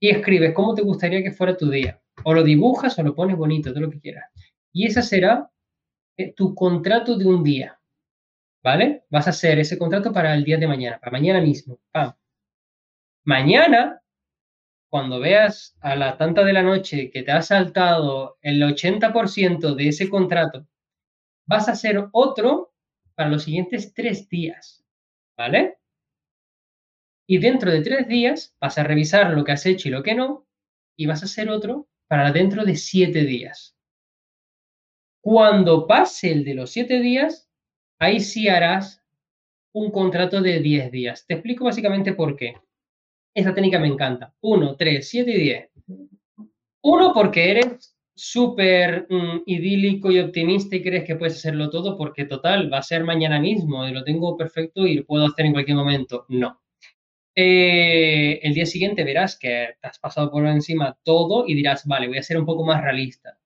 Y escribes cómo te gustaría que fuera tu día. O lo dibujas o lo pones bonito, todo lo que quieras. Y ese será eh, tu contrato de un día. ¿Vale? Vas a hacer ese contrato para el día de mañana, para mañana mismo. Mañana, cuando veas a la tanta de la noche que te has saltado el 80% de ese contrato, vas a hacer otro para los siguientes tres días. ¿Vale? Y dentro de tres días vas a revisar lo que has hecho y lo que no, y vas a hacer otro para dentro de siete días. Cuando pase el de los siete días, ahí sí harás un contrato de 10 días. Te explico básicamente por qué. Esta técnica me encanta. 1, 3, 7 y 10. Uno, porque eres súper mm, idílico y optimista y crees que puedes hacerlo todo porque total, va a ser mañana mismo y lo tengo perfecto y lo puedo hacer en cualquier momento. No. Eh, el día siguiente verás que te has pasado por encima todo y dirás, vale, voy a ser un poco más realista.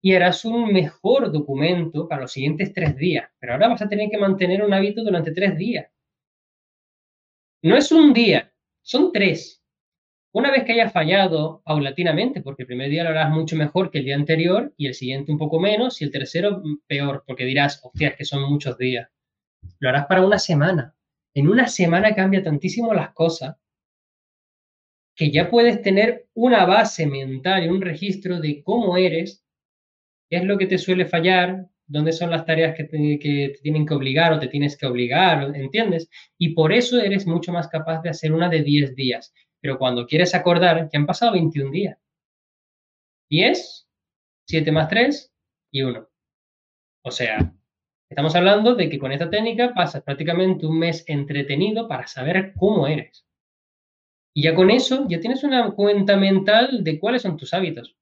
Y harás un mejor documento para los siguientes tres días. Pero ahora vas a tener que mantener un hábito durante tres días. No es un día, son tres. Una vez que hayas fallado paulatinamente, porque el primer día lo harás mucho mejor que el día anterior y el siguiente un poco menos y el tercero mm, peor, porque dirás, hostia, que son muchos días. Lo harás para una semana. En una semana cambia tantísimo las cosas que ya puedes tener una base mental y un registro de cómo eres, qué es lo que te suele fallar, dónde son las tareas que te, que te tienen que obligar o te tienes que obligar, ¿entiendes? Y por eso eres mucho más capaz de hacer una de 10 días. Pero cuando quieres acordar que han pasado 21 días. 10, 7 más 3 y 1. O sea, estamos hablando de que con esta técnica pasas prácticamente un mes entretenido para saber cómo eres. Y ya con eso ya tienes una cuenta mental de cuáles son tus hábitos.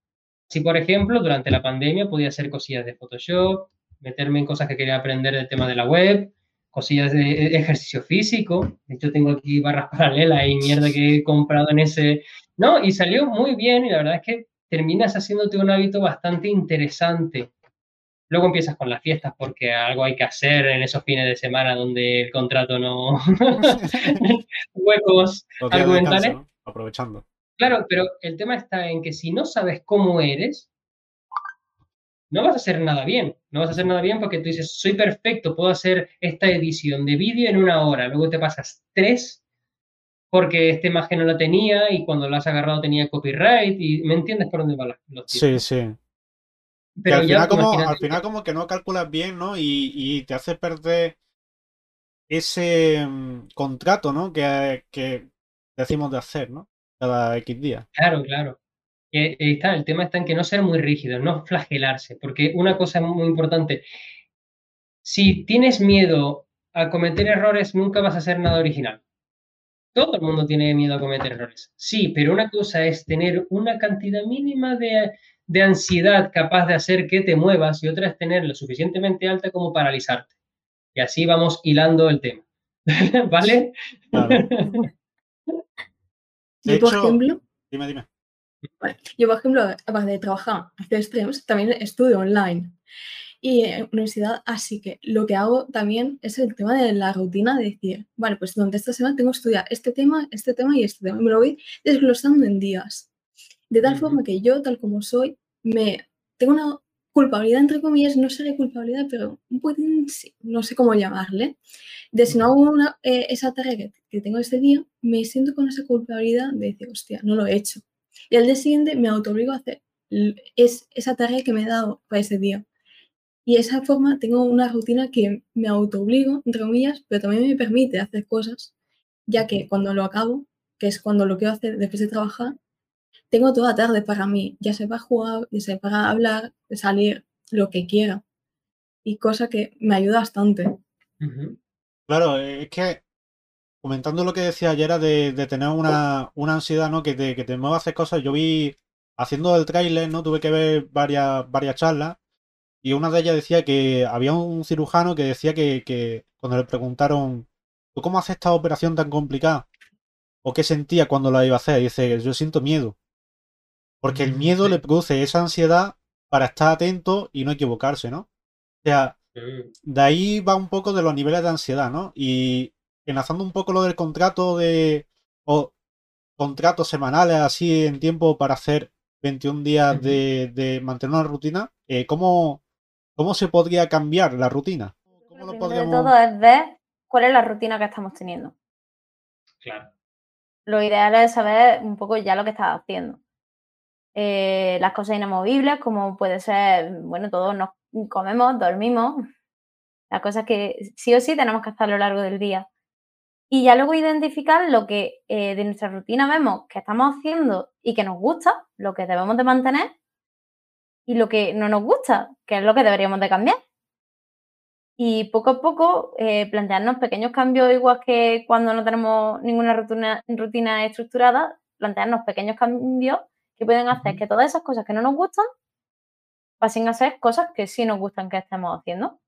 Si, por ejemplo, durante la pandemia podía hacer cosillas de Photoshop, meterme en cosas que quería aprender del tema de la web, cosillas de ejercicio físico. De hecho, tengo aquí barras paralelas y mierda que he comprado en ese. No, y salió muy bien y la verdad es que terminas haciéndote un hábito bastante interesante. Luego empiezas con las fiestas porque algo hay que hacer en esos fines de semana donde el contrato no. huecos argumentales. Aprovechando. Claro, pero el tema está en que si no sabes cómo eres, no vas a hacer nada bien. No vas a hacer nada bien porque tú dices, soy perfecto, puedo hacer esta edición de vídeo en una hora. Luego te pasas tres porque esta imagen no la tenía y cuando la has agarrado tenía copyright y ¿me entiendes por dónde van los tiros? Sí, sí. Pero al, final como, al final como que no calculas bien, ¿no? Y, te hace perder ese mm, contrato, ¿no? Que, que decimos de hacer, ¿no? Cada X días. Claro, claro. Eh, está, el tema está en que no ser muy rígido, no flagelarse, porque una cosa muy importante, si tienes miedo a cometer errores, nunca vas a hacer nada original. Todo el mundo tiene miedo a cometer errores. Sí, pero una cosa es tener una cantidad mínima de, de ansiedad capaz de hacer que te muevas y otra es tenerla suficientemente alta como paralizarte. Y así vamos hilando el tema. ¿Vale? Yo, por ejemplo, dime, dime. Yo, por ejemplo, aparte de trabajar, hacer streams, también estudio online y en universidad, así que lo que hago también es el tema de la rutina de decir, vale, pues durante esta semana tengo que estudiar este tema, este tema y este tema. Me lo voy desglosando en días. De tal forma que yo, tal como soy, me tengo una culpabilidad, entre comillas, no sé de culpabilidad, pero un no sé cómo llamarle, de si no hago eh, esa tarea que, que, tengo este día, me siento con esa culpabilidad de decir, hostia, no lo he hecho. Y al día siguiente me autoobligo a hacer es, esa tarea que me he dado para ese día. Y de esa forma tengo una rutina que me autoobligo, entre comillas, pero también me permite hacer cosas, ya que cuando lo acabo, que es cuando lo quiero hacer después de trabajar, tengo toda tarde para mí, ya sea para jugar, ya sea para hablar, salir, lo que quiera. Y cosa que me ayuda bastante. Claro, es que comentando lo que decía ayer de, tener una, una, ansiedad, ¿no? Que te, que te mueva a hacer cosas. Yo vi, haciendo el tráiler, ¿no? Tuve que ver varias, varias charlas. Y una de ellas decía que había un cirujano que decía que, que cuando le preguntaron, ¿tú cómo haces esta operación tan complicada? ¿O qué sentía cuando la iba a hacer? dice, yo siento miedo. Porque el miedo le produce esa ansiedad para estar atento y no equivocarse, ¿no? O sea, de ahí va un poco de los niveles de ansiedad, ¿no? Y enlazando un poco lo del contrato de. o contratos semanales así en tiempo para hacer 21 días de, mantener una rutina, eh, ¿cómo, ¿cómo se podría cambiar la rutina? ¿Cómo lo podríamos... todo es ver cuál es la rutina que estamos teniendo. Claro. Lo ideal es saber un poco ya lo que estás haciendo. Eh, las cosas inamovibles, como puede ser, bueno, todos nos comemos, dormimos, las cosas que sí o sí tenemos que hacer a lo largo del día. Y ya luego identificar lo que eh, de nuestra rutina vemos que estamos haciendo y que nos gusta, lo que debemos de mantener, y lo que no nos gusta, que es lo que deberíamos de cambiar. Y poco a poco eh, plantearnos pequeños cambios, igual que cuando no tenemos ninguna rutina, rutina estructurada, plantearnos pequeños cambios que pueden hacer que todas esas cosas que no nos gustan pasen a ser cosas que sí nos gustan que estemos haciendo.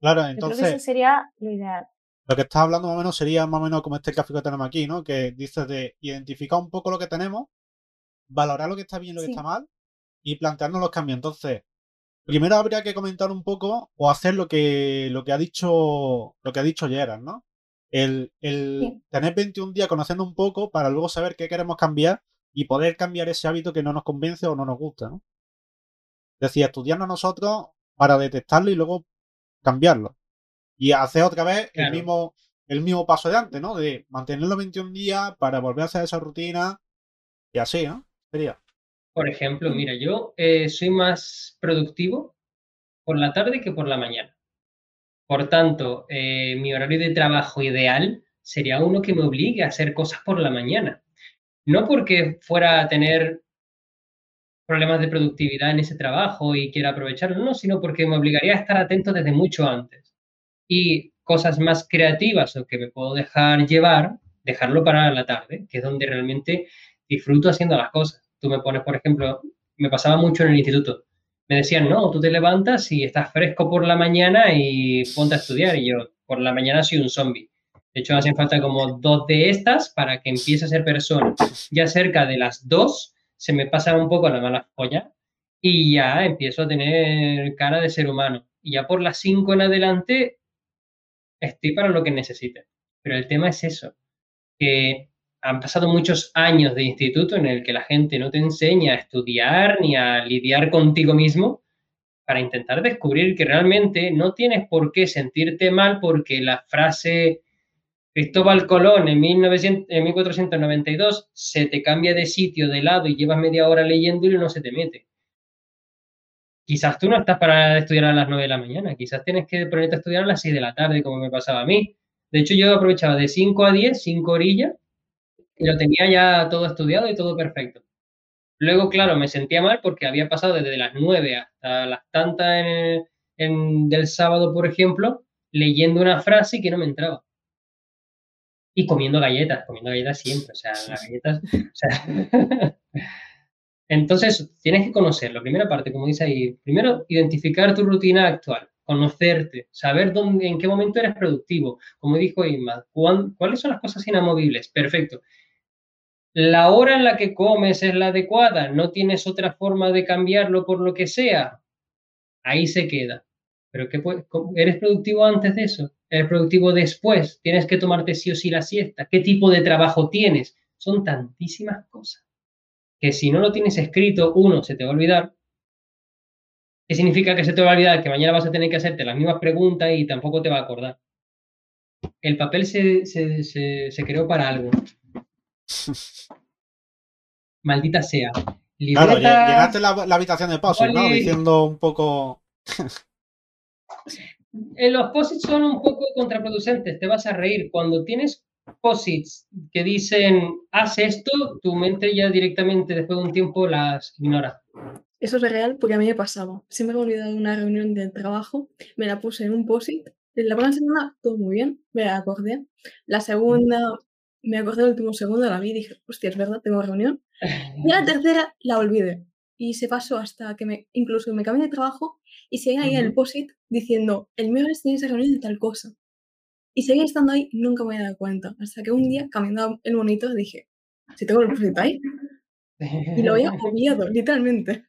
Claro, entonces. eso sería lo ideal. Lo que estás hablando más o menos sería más o menos como este gráfico que tenemos aquí, ¿no? Que dices de identificar un poco lo que tenemos, valorar lo que está bien y lo que está mal y plantearnos los cambios. Entonces, primero habría que comentar un poco o hacer lo que, lo que ha dicho lo que ha dicho Gerard, ¿no? El, el Sí. tener 21 días conociendo un poco para luego saber qué queremos cambiar y poder cambiar ese hábito que no nos convence o no nos gusta, ¿no? Es decir, estudiarnos nosotros para detectarlo y luego cambiarlo. Y hacer otra vez el mismo, el mismo paso de antes, ¿no? De mantenerlo 21 días para volver a hacer esa rutina y así, ¿no? Sería. Por ejemplo, mira, yo eh, soy más productivo por la tarde que por la mañana. Por tanto, eh, mi horario de trabajo ideal sería uno que me obligue a hacer cosas por la mañana. No porque fuera a tener problemas de productividad en ese trabajo y quiera aprovecharlo, no, sino porque me obligaría a estar atento desde mucho antes. Y cosas más creativas o que me puedo dejar llevar, dejarlo para la tarde, que es donde realmente disfruto haciendo las cosas. Tú me pones, por ejemplo, me pasaba mucho en el instituto. Me decían, no, tú te levantas y estás fresco por la mañana y ponte a estudiar. Y yo, por la mañana soy un zombie. De hecho, hacen falta como dos de estas para que empiece a ser persona. Ya cerca de las dos se me pasa un poco la mala polla y ya empiezo a tener cara de ser humano. Y ya por las cinco en adelante estoy para lo que necesite. Pero el tema es eso, que han pasado muchos años de instituto en el que la gente no te enseña a estudiar ni a lidiar contigo mismo para intentar descubrir que realmente no tienes por qué sentirte mal porque la frase Cristóbal Colón en, 1900 en 1492 se te cambia de sitio, de lado y llevas media hora leyéndolo y no se te mete. Quizás tú no estás para estudiar a las 9 de la mañana, quizás tienes que ponerte a estudiar a las 6 de la tarde, como me pasaba a mí. De hecho, yo aprovechaba de 5 a 10, 5 orillas, y lo tenía ya todo estudiado y todo perfecto. Luego, claro, me sentía mal porque había pasado desde las 9 hasta las tantas en, del sábado, por ejemplo, leyendo una frase que no me entraba. Y comiendo galletas, comiendo galletas siempre, o sea, las galletas, o sea, Entonces, tienes que conocerlo. Primera parte, como dice ahí, primero identificar tu rutina actual, conocerte, saber dónde, en qué momento eres productivo. Como dijo Isma, ¿cuáles son las cosas inamovibles? Perfecto. La hora en la que comes es la adecuada, no tienes otra forma de cambiarlo por lo que sea. Ahí se queda. Pero ¿qué, ¿eres productivo antes de eso? ¿Eres productivo después? ¿Tienes que tomarte sí o sí la siesta? ¿Qué tipo de trabajo tienes? Son tantísimas cosas que si no lo tienes escrito, uno, se te va a olvidar. ¿Qué significa que se te va a olvidar? Que mañana vas a tener que hacerte las mismas preguntas y tampoco te va a acordar. El papel se, se, se, se creó para algo. Maldita sea. Libreta, claro, llegaste a la, la, habitación de paso, ¿no? Diciendo un poco. Los posits son un poco contraproducentes, te vas a reír. Cuando tienes posits que dicen haz esto, tu mente ya directamente después de un tiempo las ignora. Eso es real porque a mí me pasaba. Siempre me he olvidado de una reunión de trabajo, me la puse en un posit. La primera semana todo muy bien, me la acordé. La segunda, me acordé el último segundo, la vi y dije, hostia, es verdad, tengo reunión. Y la tercera la olvidé. Y se pasó hasta que me, incluso me cambié de trabajo y seguía ahí uh -huh. el posit diciendo, el miércoles tienes reunión de tal cosa. Y seguía estando ahí y nunca me había dado cuenta. Hasta que un día, caminando el monitor, dije, si tengo el posit ahí. Y lo había obviado, literalmente.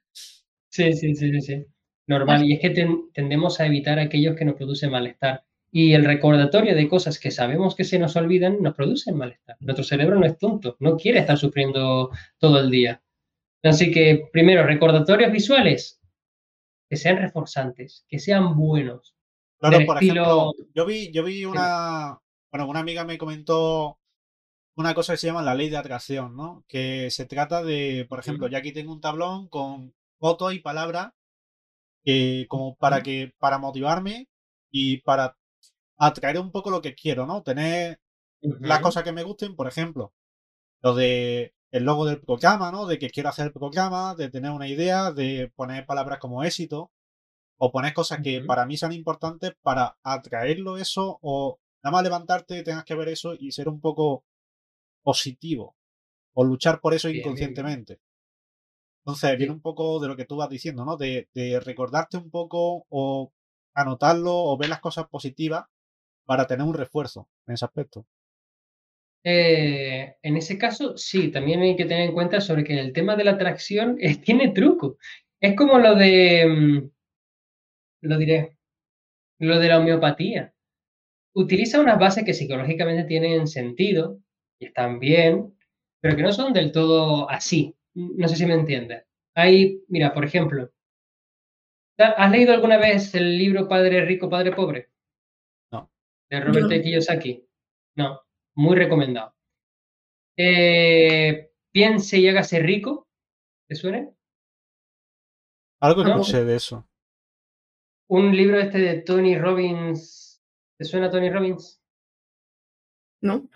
Sí, sí, sí, sí. Normal. Y es que ten, tendemos a evitar aquellos que nos producen malestar. Y el recordatorio de cosas que sabemos que se nos olvidan nos produce malestar. Nuestro cerebro no es tonto, no quiere estar sufriendo todo el día. Así que, primero, recordatorios visuales que sean reforzantes, que sean buenos. Claro, por estilo... ejemplo, yo vi, yo vi una. Bueno, una amiga me comentó una cosa que se llama la ley de atracción, ¿no? Que se trata de, por ejemplo, yo aquí tengo un tablón con fotos y palabras eh, como para que para motivarme y para atraer un poco lo que quiero, ¿no? Tener uh -huh. las cosas que me gusten, por ejemplo, lo de el logo del programa, ¿no? De que quiero hacer el programa, de tener una idea, de poner palabras como éxito, o poner cosas que uh -huh. para mí sean importantes para atraerlo eso, o nada más levantarte tengas que ver eso y ser un poco positivo, o luchar por eso bien, inconscientemente. Bien. Entonces, viene un poco de lo que tú vas diciendo, ¿no? De, de, recordarte un poco o anotarlo o ver las cosas positivas para tener un refuerzo en ese aspecto. Eh, en ese caso, sí, también hay que tener en cuenta sobre que el tema de la atracción eh, tiene truco. Es como lo de, mm, lo diré, lo de la homeopatía. utiliza unas bases que psicológicamente tienen sentido y están bien, pero que no son del todo así. No sé si me entiendes. Hay, mira, por ejemplo, ¿has leído alguna vez el libro Padre Rico, Padre Pobre? No. De Robert no. Kiyosaki. No, muy recomendado. Eh, piense y hágase rico. ¿Te suena? Algo ¿No? escuché de eso. Un libro este de Tony Robbins. ¿Te suena Tony Robbins? ¿No?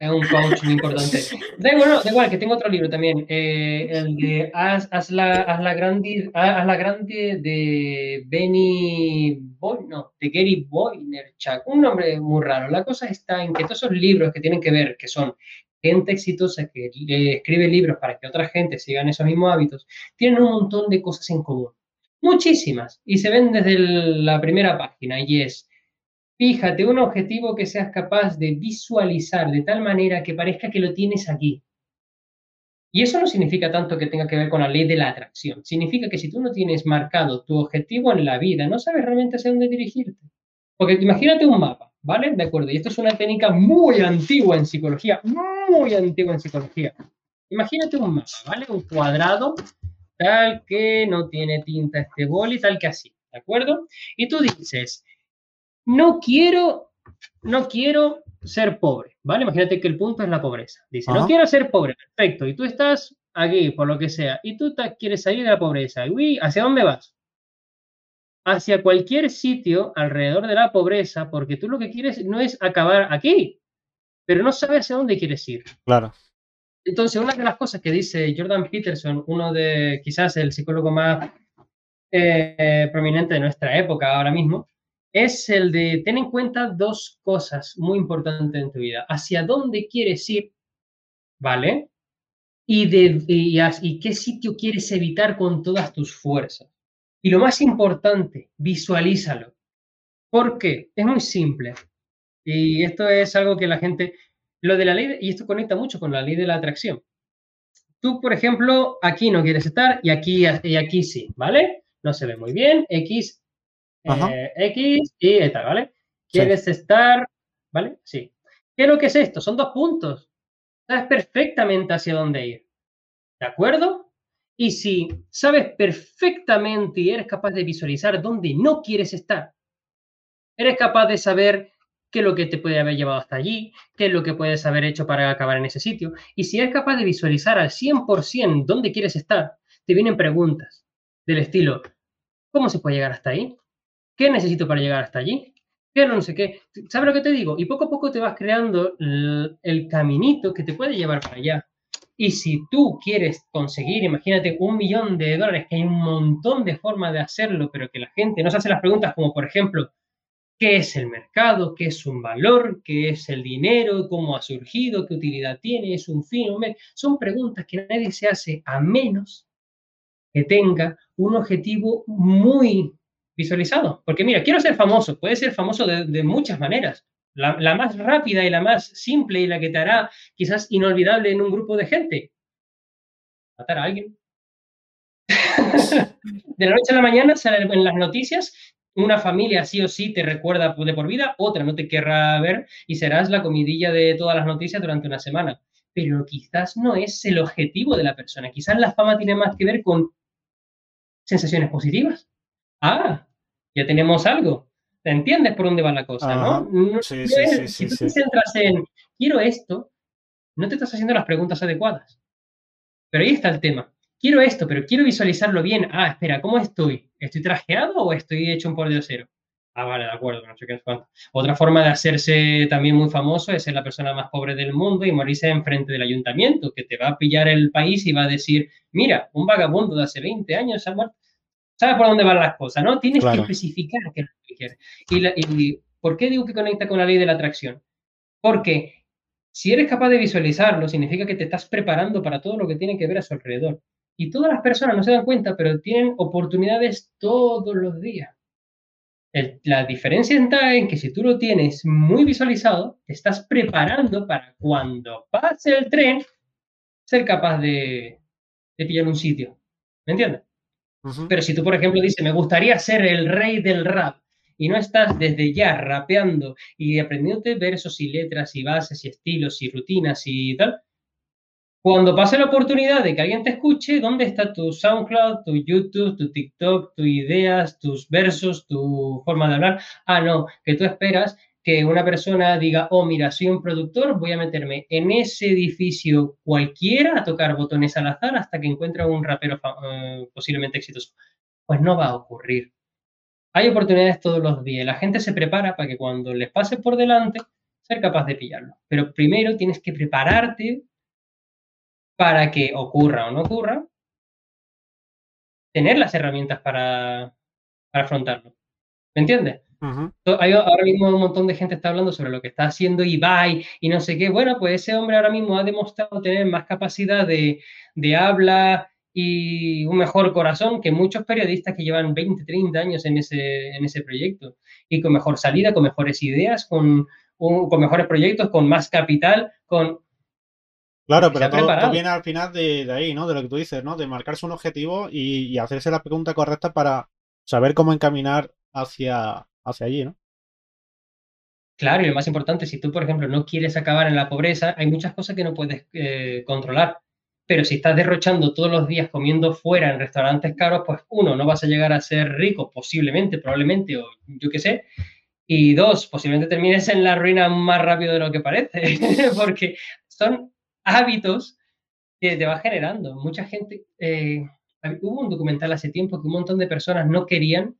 Es un coach muy importante. Da igual, da igual, que tengo otro libro también. eh, el de Haz, haz la, haz la grande, haz la grande de Benny Boy, no, de Gary Boynerchuk. Un nombre muy raro. La cosa está en que todos esos libros que tienen que ver, que son gente exitosa que eh, escribe libros para que otra gente sigan esos mismos hábitos, tienen un montón de cosas en común. Muchísimas. Y se ven desde el- la primera página y es Fíjate, un objetivo que seas capaz de visualizar de tal manera que parezca que lo tienes aquí. Y eso no significa tanto que tenga que ver con la ley de la atracción. Significa que si tú no tienes marcado tu objetivo en la vida, no sabes realmente hacia dónde dirigirte. Porque imagínate un mapa, ¿vale? De acuerdo. Y esto es una técnica muy antigua en psicología, muy antigua en psicología. Imagínate un mapa, ¿vale? Un cuadrado tal que no tiene tinta este boli, tal que así, ¿de acuerdo? Y tú dices, no quiero, no quiero ser pobre, ¿vale? Imagínate que el punto es la pobreza. Dice, no quiero ser pobre, perfecto. Y tú estás aquí, por lo que sea, y tú te- quieres salir de la pobreza. Y, uy, ¿hacia dónde vas? Hacia cualquier sitio alrededor de la pobreza, porque tú lo que quieres no es acabar aquí, pero no sabes hacia dónde quieres ir. Claro. Entonces, una de las cosas que dice Jordan Peterson, uno de quizás el psicólogo más eh, prominente de nuestra época ahora mismo, es el de tener en cuenta dos cosas muy importantes en tu vida. Hacia dónde quieres ir, ¿vale? Y, de, y, y qué sitio quieres evitar con todas tus fuerzas. Y lo más importante, visualízalo. ¿Por qué? Es muy simple. Y esto es algo que la gente, lo de la ley, y esto conecta mucho con la ley de la atracción. Tú, por ejemplo, aquí no quieres estar y aquí, y aquí sí, ¿vale? No se ve muy bien, X. eh, X y tal, ¿vale? ¿Quieres estar, ¿vale? Sí. ¿Qué es lo que es esto? Son dos puntos. Sabes perfectamente hacia dónde ir. ¿De acuerdo? Y si sabes perfectamente y eres capaz de visualizar dónde no quieres estar, eres capaz de saber qué es lo que te puede haber llevado hasta allí, qué es lo que puedes haber hecho para acabar en ese sitio. Y si eres capaz de visualizar al 100% dónde quieres estar, te vienen preguntas del estilo, ¿cómo se puede llegar hasta ahí? ¿Qué necesito para llegar hasta allí? ¿Qué no sé qué? ¿Sabes lo que te digo? Y poco a poco te vas creando el, el caminito que te puede llevar para allá. Y si tú quieres conseguir, imagínate, un millón de dólares, que hay un montón de formas de hacerlo, pero que la gente no se hace las preguntas como, por ejemplo, ¿qué es el mercado? ¿Qué es un valor? ¿Qué es el dinero? ¿Cómo ha surgido? ¿Qué utilidad tiene? ¿Es un fin? un Son preguntas que nadie se hace a menos que tenga un objetivo muy visualizado. Porque mira, quiero ser famoso, puede ser famoso de, muchas maneras. La, la más rápida y la más simple y la que te hará quizás inolvidable en un grupo de gente. Matar a alguien. de la noche a la mañana sale en las noticias, una familia sí o sí te recuerda de por vida, otra no te querrá ver y serás la comidilla de todas las noticias durante una semana. Pero quizás no es el objetivo de la persona. Quizás la fama tiene más que ver con sensaciones positivas. Ah, ya tenemos algo. ¿Entiendes por dónde va la cosa, Ajá. no? No- Sí, no sí, es- sí, si tú te centras en quiero esto, no te estás haciendo las preguntas adecuadas. Pero ahí está el tema. Quiero esto, pero quiero visualizarlo bien. Ah, espera, ¿cómo estoy? ¿Estoy trajeado o estoy hecho un por cero? Ah, vale, de acuerdo, no sé qué es cuánto. Otra forma de hacerse también muy famoso es ser la persona más pobre del mundo y morirse enfrente del ayuntamiento, que te va a pillar el país y va a decir, mira, un vagabundo de hace 20 años se ha muerto. ¿Sabes por dónde van las cosas, no? Tienes Claro. que especificar qué es lo que quieres. Y, la- y ¿por qué digo que conecta con la ley de la atracción? Porque si eres capaz de visualizarlo, significa que te estás preparando para todo lo que tiene que ver a su alrededor. Y todas las personas no se dan cuenta, pero tienen oportunidades todos los días. El- la diferencia está en que si tú lo tienes muy visualizado, te estás preparando para cuando pase el tren, ser capaz de, de pillar un sitio. ¿Me entiendes? Pero si tú, por ejemplo, dices, me gustaría ser el rey del rap, y no estás desde ya rapeando y aprendiéndote versos y letras y bases y estilos y rutinas y tal, cuando pase la oportunidad de que alguien te escuche, ¿dónde está tu SoundCloud, tu YouTube, tu TikTok, tus ideas, tus versos, tu forma de hablar? Ah, no, que tú esperas que una persona diga, oh, mira, soy un productor, voy a meterme en ese edificio cualquiera a tocar botones al azar hasta que encuentre un rapero eh, posiblemente exitoso. Pues no va a ocurrir. Hay oportunidades todos los días. La gente se prepara para que cuando les pase por delante, ser capaz de pillarlo. Pero primero tienes que prepararte para que ocurra o no ocurra, tener las herramientas para, afrontarlo. ¿Me entiendes? Hay ahora mismo un montón de gente está hablando sobre lo que está haciendo Ibai y no sé qué. Bueno, pues ese hombre ahora mismo ha demostrado tener más capacidad de, de habla y un mejor corazón que muchos periodistas que llevan 20, 30 años en ese, en ese proyecto. Y con mejor salida, con mejores ideas, con, con mejores proyectos, con más capital, con Claro, pero todo, viene al final de, ahí, ¿no? De lo que tú dices, ¿no? De marcarse un objetivo y, hacerse la pregunta correcta para saber cómo encaminar hacia, hacia allí, ¿no? Claro, y lo más importante, si tú, por ejemplo, no quieres acabar en la pobreza, hay muchas cosas que no puedes eh, controlar. Pero si estás derrochando todos los días comiendo fuera en restaurantes caros, pues uno, no vas a llegar a ser rico, posiblemente, probablemente, o yo qué sé. Y dos, posiblemente termines en la ruina más rápido de lo que parece, porque son hábitos que te va generando. Mucha gente, eh, hubo un documental hace tiempo que un montón de personas no querían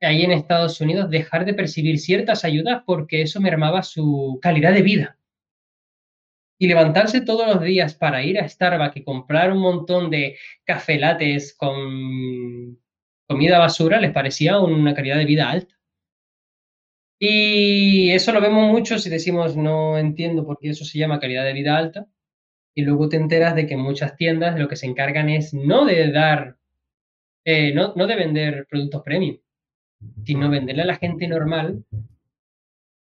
ahí en Estados Unidos dejar de percibir ciertas ayudas porque eso mermaba su calidad de vida. Y levantarse todos los días para ir a Starbucks y comprar un montón de cafelates con comida basura les parecía una calidad de vida alta. Y eso lo vemos mucho si decimos no entiendo por qué eso se llama calidad de vida alta. Y luego te enteras de que muchas tiendas lo que se encargan es no de dar, eh, no, no de vender productos premium, sino venderle a la gente normal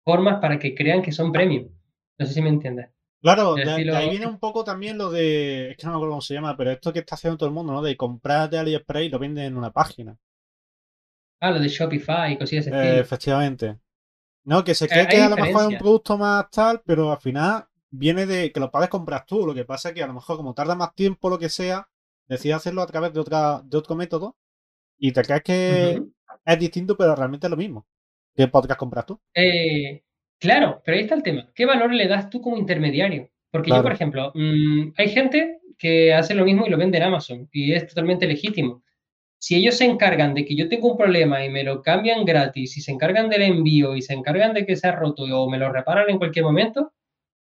formas para que crean que son premium. No sé si me entiendes. Claro, de, ahí viene un poco también lo de, es que no me acuerdo cómo se llama, pero esto que está haciendo todo el mundo, ¿no? De comprar de AliExpress y lo venden en una página. Ah, lo de Shopify y cosillas así. Eh, efectivamente. No, que se eh, cree que a lo mejor es un producto más tal, pero al final viene de que lo puedes comprar tú. Lo que pasa es que a lo mejor, como tarda más tiempo, lo que sea, decides hacerlo a través de, otra, de otro método y te crees que es distinto, pero realmente es lo mismo. ¿Qué podcast compras tú? Eh, claro, pero ahí está el tema. ¿Qué valor le das tú como intermediario? Porque yo, por ejemplo, mm, hay gente que hace lo mismo y lo vende en Amazon y es totalmente legítimo si ellos se encargan de que yo tengo un problema y me lo cambian gratis, y se encargan del envío y se encargan de que sea roto o me lo reparan en cualquier momento,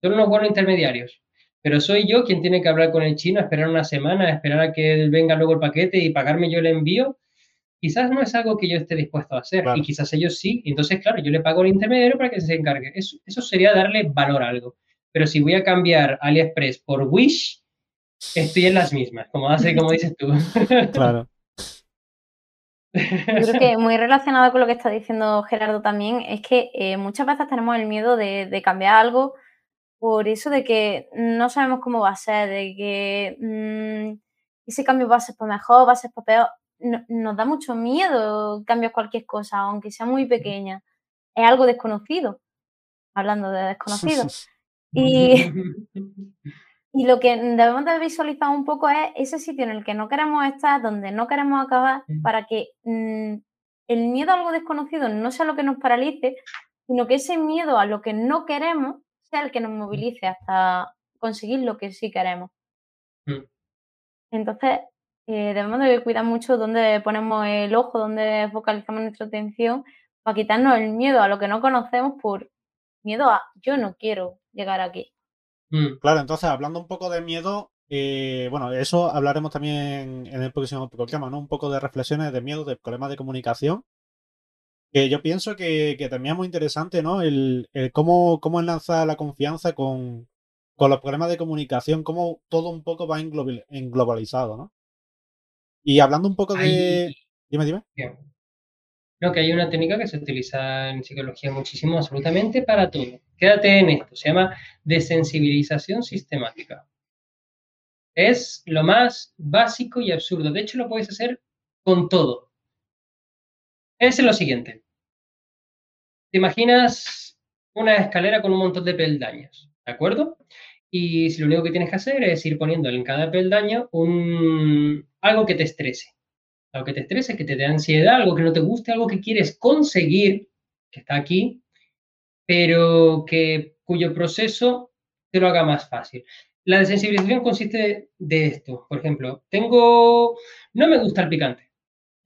son unos buenos intermediarios. Pero soy yo quien tiene que hablar con el chino, esperar una semana, esperar a que venga luego el paquete y pagarme yo el envío. Quizás no es algo que yo esté dispuesto a hacer y quizás ellos sí. Entonces, claro, yo le pago al intermediario para que se encargue. Eso, eso sería darle valor a algo. Pero si voy a cambiar AliExpress por Wish, estoy en las mismas, como, hace, como dices tú. Claro. Yo creo que muy relacionado con lo que está diciendo Gerardo también, es que eh, muchas veces tenemos el miedo de, cambiar algo por eso de que no sabemos cómo va a ser, de que mm, ese cambio va a ser por mejor, va a ser por peor. Nos da mucho miedo cambiar cualquier cosa, aunque sea muy pequeña. Es algo desconocido, hablando de desconocido. Y, Y lo que debemos de visualizar un poco es ese sitio en el que no queremos estar, donde no queremos acabar, para que mm, el miedo a algo desconocido no sea lo que nos paralice, sino que ese miedo a lo que no queremos sea el que nos movilice hasta conseguir lo que sí queremos. Mm. Entonces, eh, debemos de cuidar mucho dónde ponemos el ojo, dónde focalizamos nuestra atención, para quitarnos el miedo a lo que no conocemos por miedo a yo no quiero llegar aquí. Mm. Claro, entonces hablando un poco de miedo, eh, bueno, eso hablaremos también en el próximo programa, ¿no? Un poco de reflexiones de miedo, de problemas de comunicación. Que yo pienso que, también es muy interesante, ¿no? El, cómo, cómo enlaza la confianza con, los problemas de comunicación, cómo todo un poco va englobalizado, ¿no? Y hablando un poco de... Dime, dime. No, que hay una técnica que se utiliza en psicología muchísimo, absolutamente para todo. Quédate en esto, se llama desensibilización sistemática. Es lo más básico y absurdo. De hecho, lo puedes hacer con todo. Es lo siguiente. te imaginas una escalera con un montón de peldaños, ¿de acuerdo? Y si lo único que tienes que hacer es ir poniendo en cada peldaño un, algo que te estrese. Algo que te estrese, que te dé ansiedad, algo que no te guste, algo que quieres conseguir, que está aquí, pero que, cuyo proceso te lo haga más fácil. La desensibilización consiste de esto. Por ejemplo, tengo, no me gusta el picante.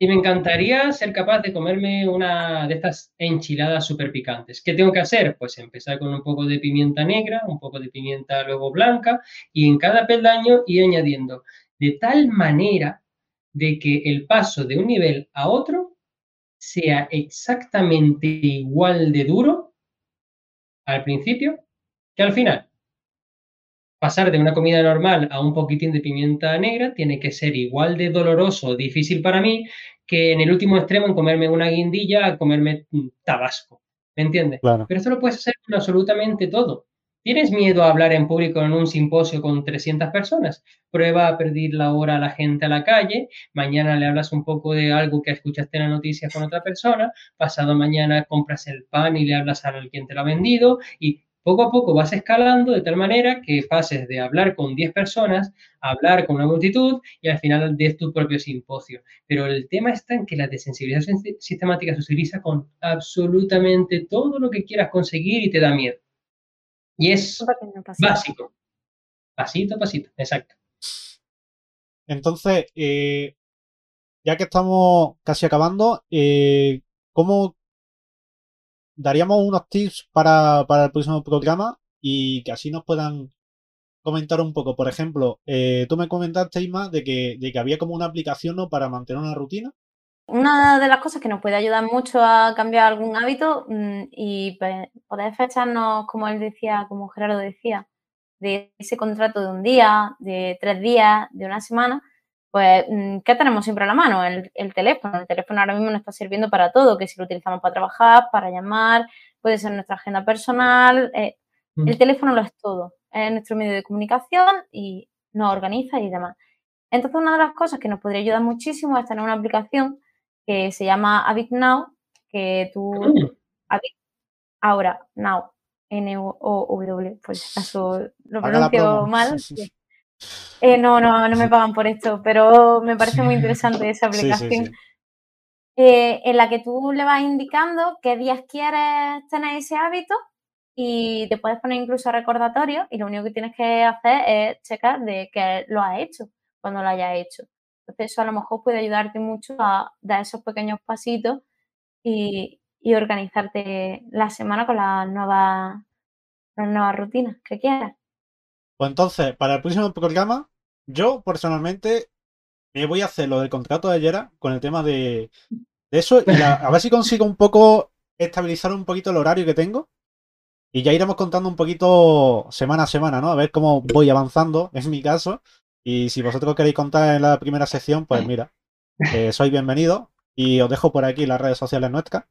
Y me encantaría ser capaz de comerme una de estas enchiladas súper picantes. ¿Qué tengo que hacer? Pues empezar con un poco de pimienta negra, un poco de pimienta luego blanca y en cada peldaño ir añadiendo de tal manera de que el paso de un nivel a otro sea exactamente igual de duro al principio que al final pasar de una comida normal a un poquitín de pimienta negra tiene que ser igual de doloroso difícil para mí que en el último extremo en comerme una guindilla a comerme tabasco. ¿Me entiendes? Pero esto lo puedes hacer con absolutamente todo. ¿Tienes miedo a hablar en público en un simposio con 300 personas? Prueba a pedir la hora a la gente a la calle, mañana le hablas un poco de algo que escuchaste en la noticia con otra persona, pasado mañana compras el pan y le hablas a que te lo ha vendido y poco a poco vas escalando de tal manera que pases de hablar con 10 personas a hablar con una multitud y al final des tu propio simposio. Pero el tema está en que la desensibilización sistemática se utiliza con absolutamente todo lo que quieras conseguir y te da miedo. Y es básico. Pasito a pasito, exacto. Entonces, eh, ya que estamos casi acabando, eh, ¿cómo daríamos unos tips para, el próximo programa y que así nos puedan comentar un poco. Por ejemplo, eh, tú me comentaste, Isma, de que, de que había como una aplicación ¿no? para mantener una rutina. Una de las cosas que nos puede ayudar mucho a cambiar algún hábito mm, y poder fecharnos, como él decía, como Gerardo decía, de ese contrato de un día, de tres días, de una semana, pues, mm, ¿qué tenemos siempre a la mano? El, teléfono. El teléfono ahora mismo nos está sirviendo para todo, que si lo utilizamos para trabajar, para llamar, puede ser nuestra agenda personal. Eh, mm. El teléfono lo es todo. Es nuestro medio de comunicación y nos organiza y demás. Entonces, una de las cosas que nos podría ayudar muchísimo es tener una aplicación que se llama Habit Now, que tú... Mm. ahora, Now, N-O-W, pues acaso lo pronuncio mal. Eh, no, no, no me pagan por esto, pero me parece muy interesante esa aplicación. Eh, en la que tú le vas indicando qué días quieres tener ese hábito y te puedes poner incluso recordatorio y lo único que tienes que hacer es checar de que lo has hecho cuando lo hayas hecho. Entonces eso a lo mejor puede ayudarte mucho a dar esos pequeños pasitos y, y organizarte la semana con las nuevas, las nuevas rutinas que quieras. Pues entonces, para el próximo programa, yo personalmente me voy a hacer lo del contrato de ayer con el tema de, eso y a ver si consigo un poco estabilizar un poquito el horario que tengo. Y ya iremos contando un poquito semana a semana, ¿no? A ver cómo voy avanzando, en mi caso. Y si vosotros queréis contar en la primera sección, pues mira, sois bienvenidos. Y os dejo por aquí las redes sociales nuestras.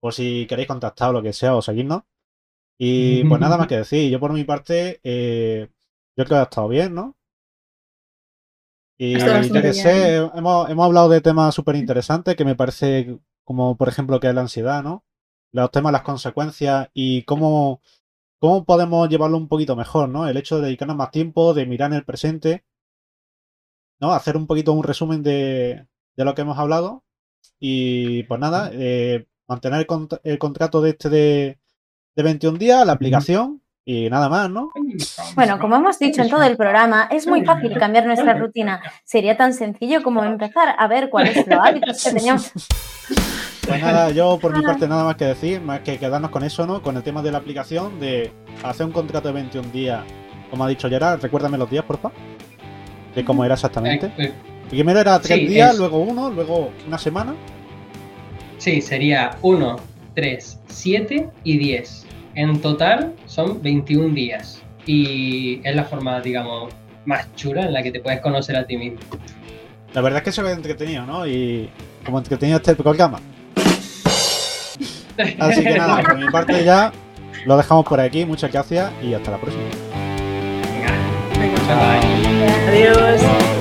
Por si queréis contactar o lo que sea o seguirnos. Y pues nada más que decir, yo por mi parte, eh, yo creo que ha estado bien, ¿no? Y ya que sé, hemos, hablado de temas súper interesantes que me parece, como por ejemplo que es la ansiedad, ¿no? Los temas, las consecuencias y cómo, cómo podemos llevarlo un poquito mejor, ¿no? El hecho de dedicarnos más tiempo, de mirar en el presente, ¿no? Hacer un poquito un resumen de, lo que hemos hablado. Y pues nada, eh, mantener el contrato de este de, de 21 días, la aplicación y nada más, ¿no? Bueno, como hemos dicho en todo el programa, es muy fácil cambiar nuestra rutina. Sería tan sencillo como empezar a ver cuáles son los hábitos que teníamos. Pues nada, yo por mi parte nada más que decir, más que quedarnos con eso, ¿no? Con el tema de la aplicación, de hacer un contrato de 21 días, como ha dicho Gerard, recuérdame los días, porfa. De cómo era exactamente. Primero era tres días, luego uno, luego una semana. Sí, sería uno, 3, 7 y 10. En total son 21 días. Y es la forma, digamos, más chula en la que te puedes conocer a ti mismo. La verdad es que se ve entretenido, ¿no? Y como entretenido este programa. Así que nada, por mi parte ya lo dejamos por aquí. Muchas gracias y hasta la próxima. Venga, Venga. Adiós.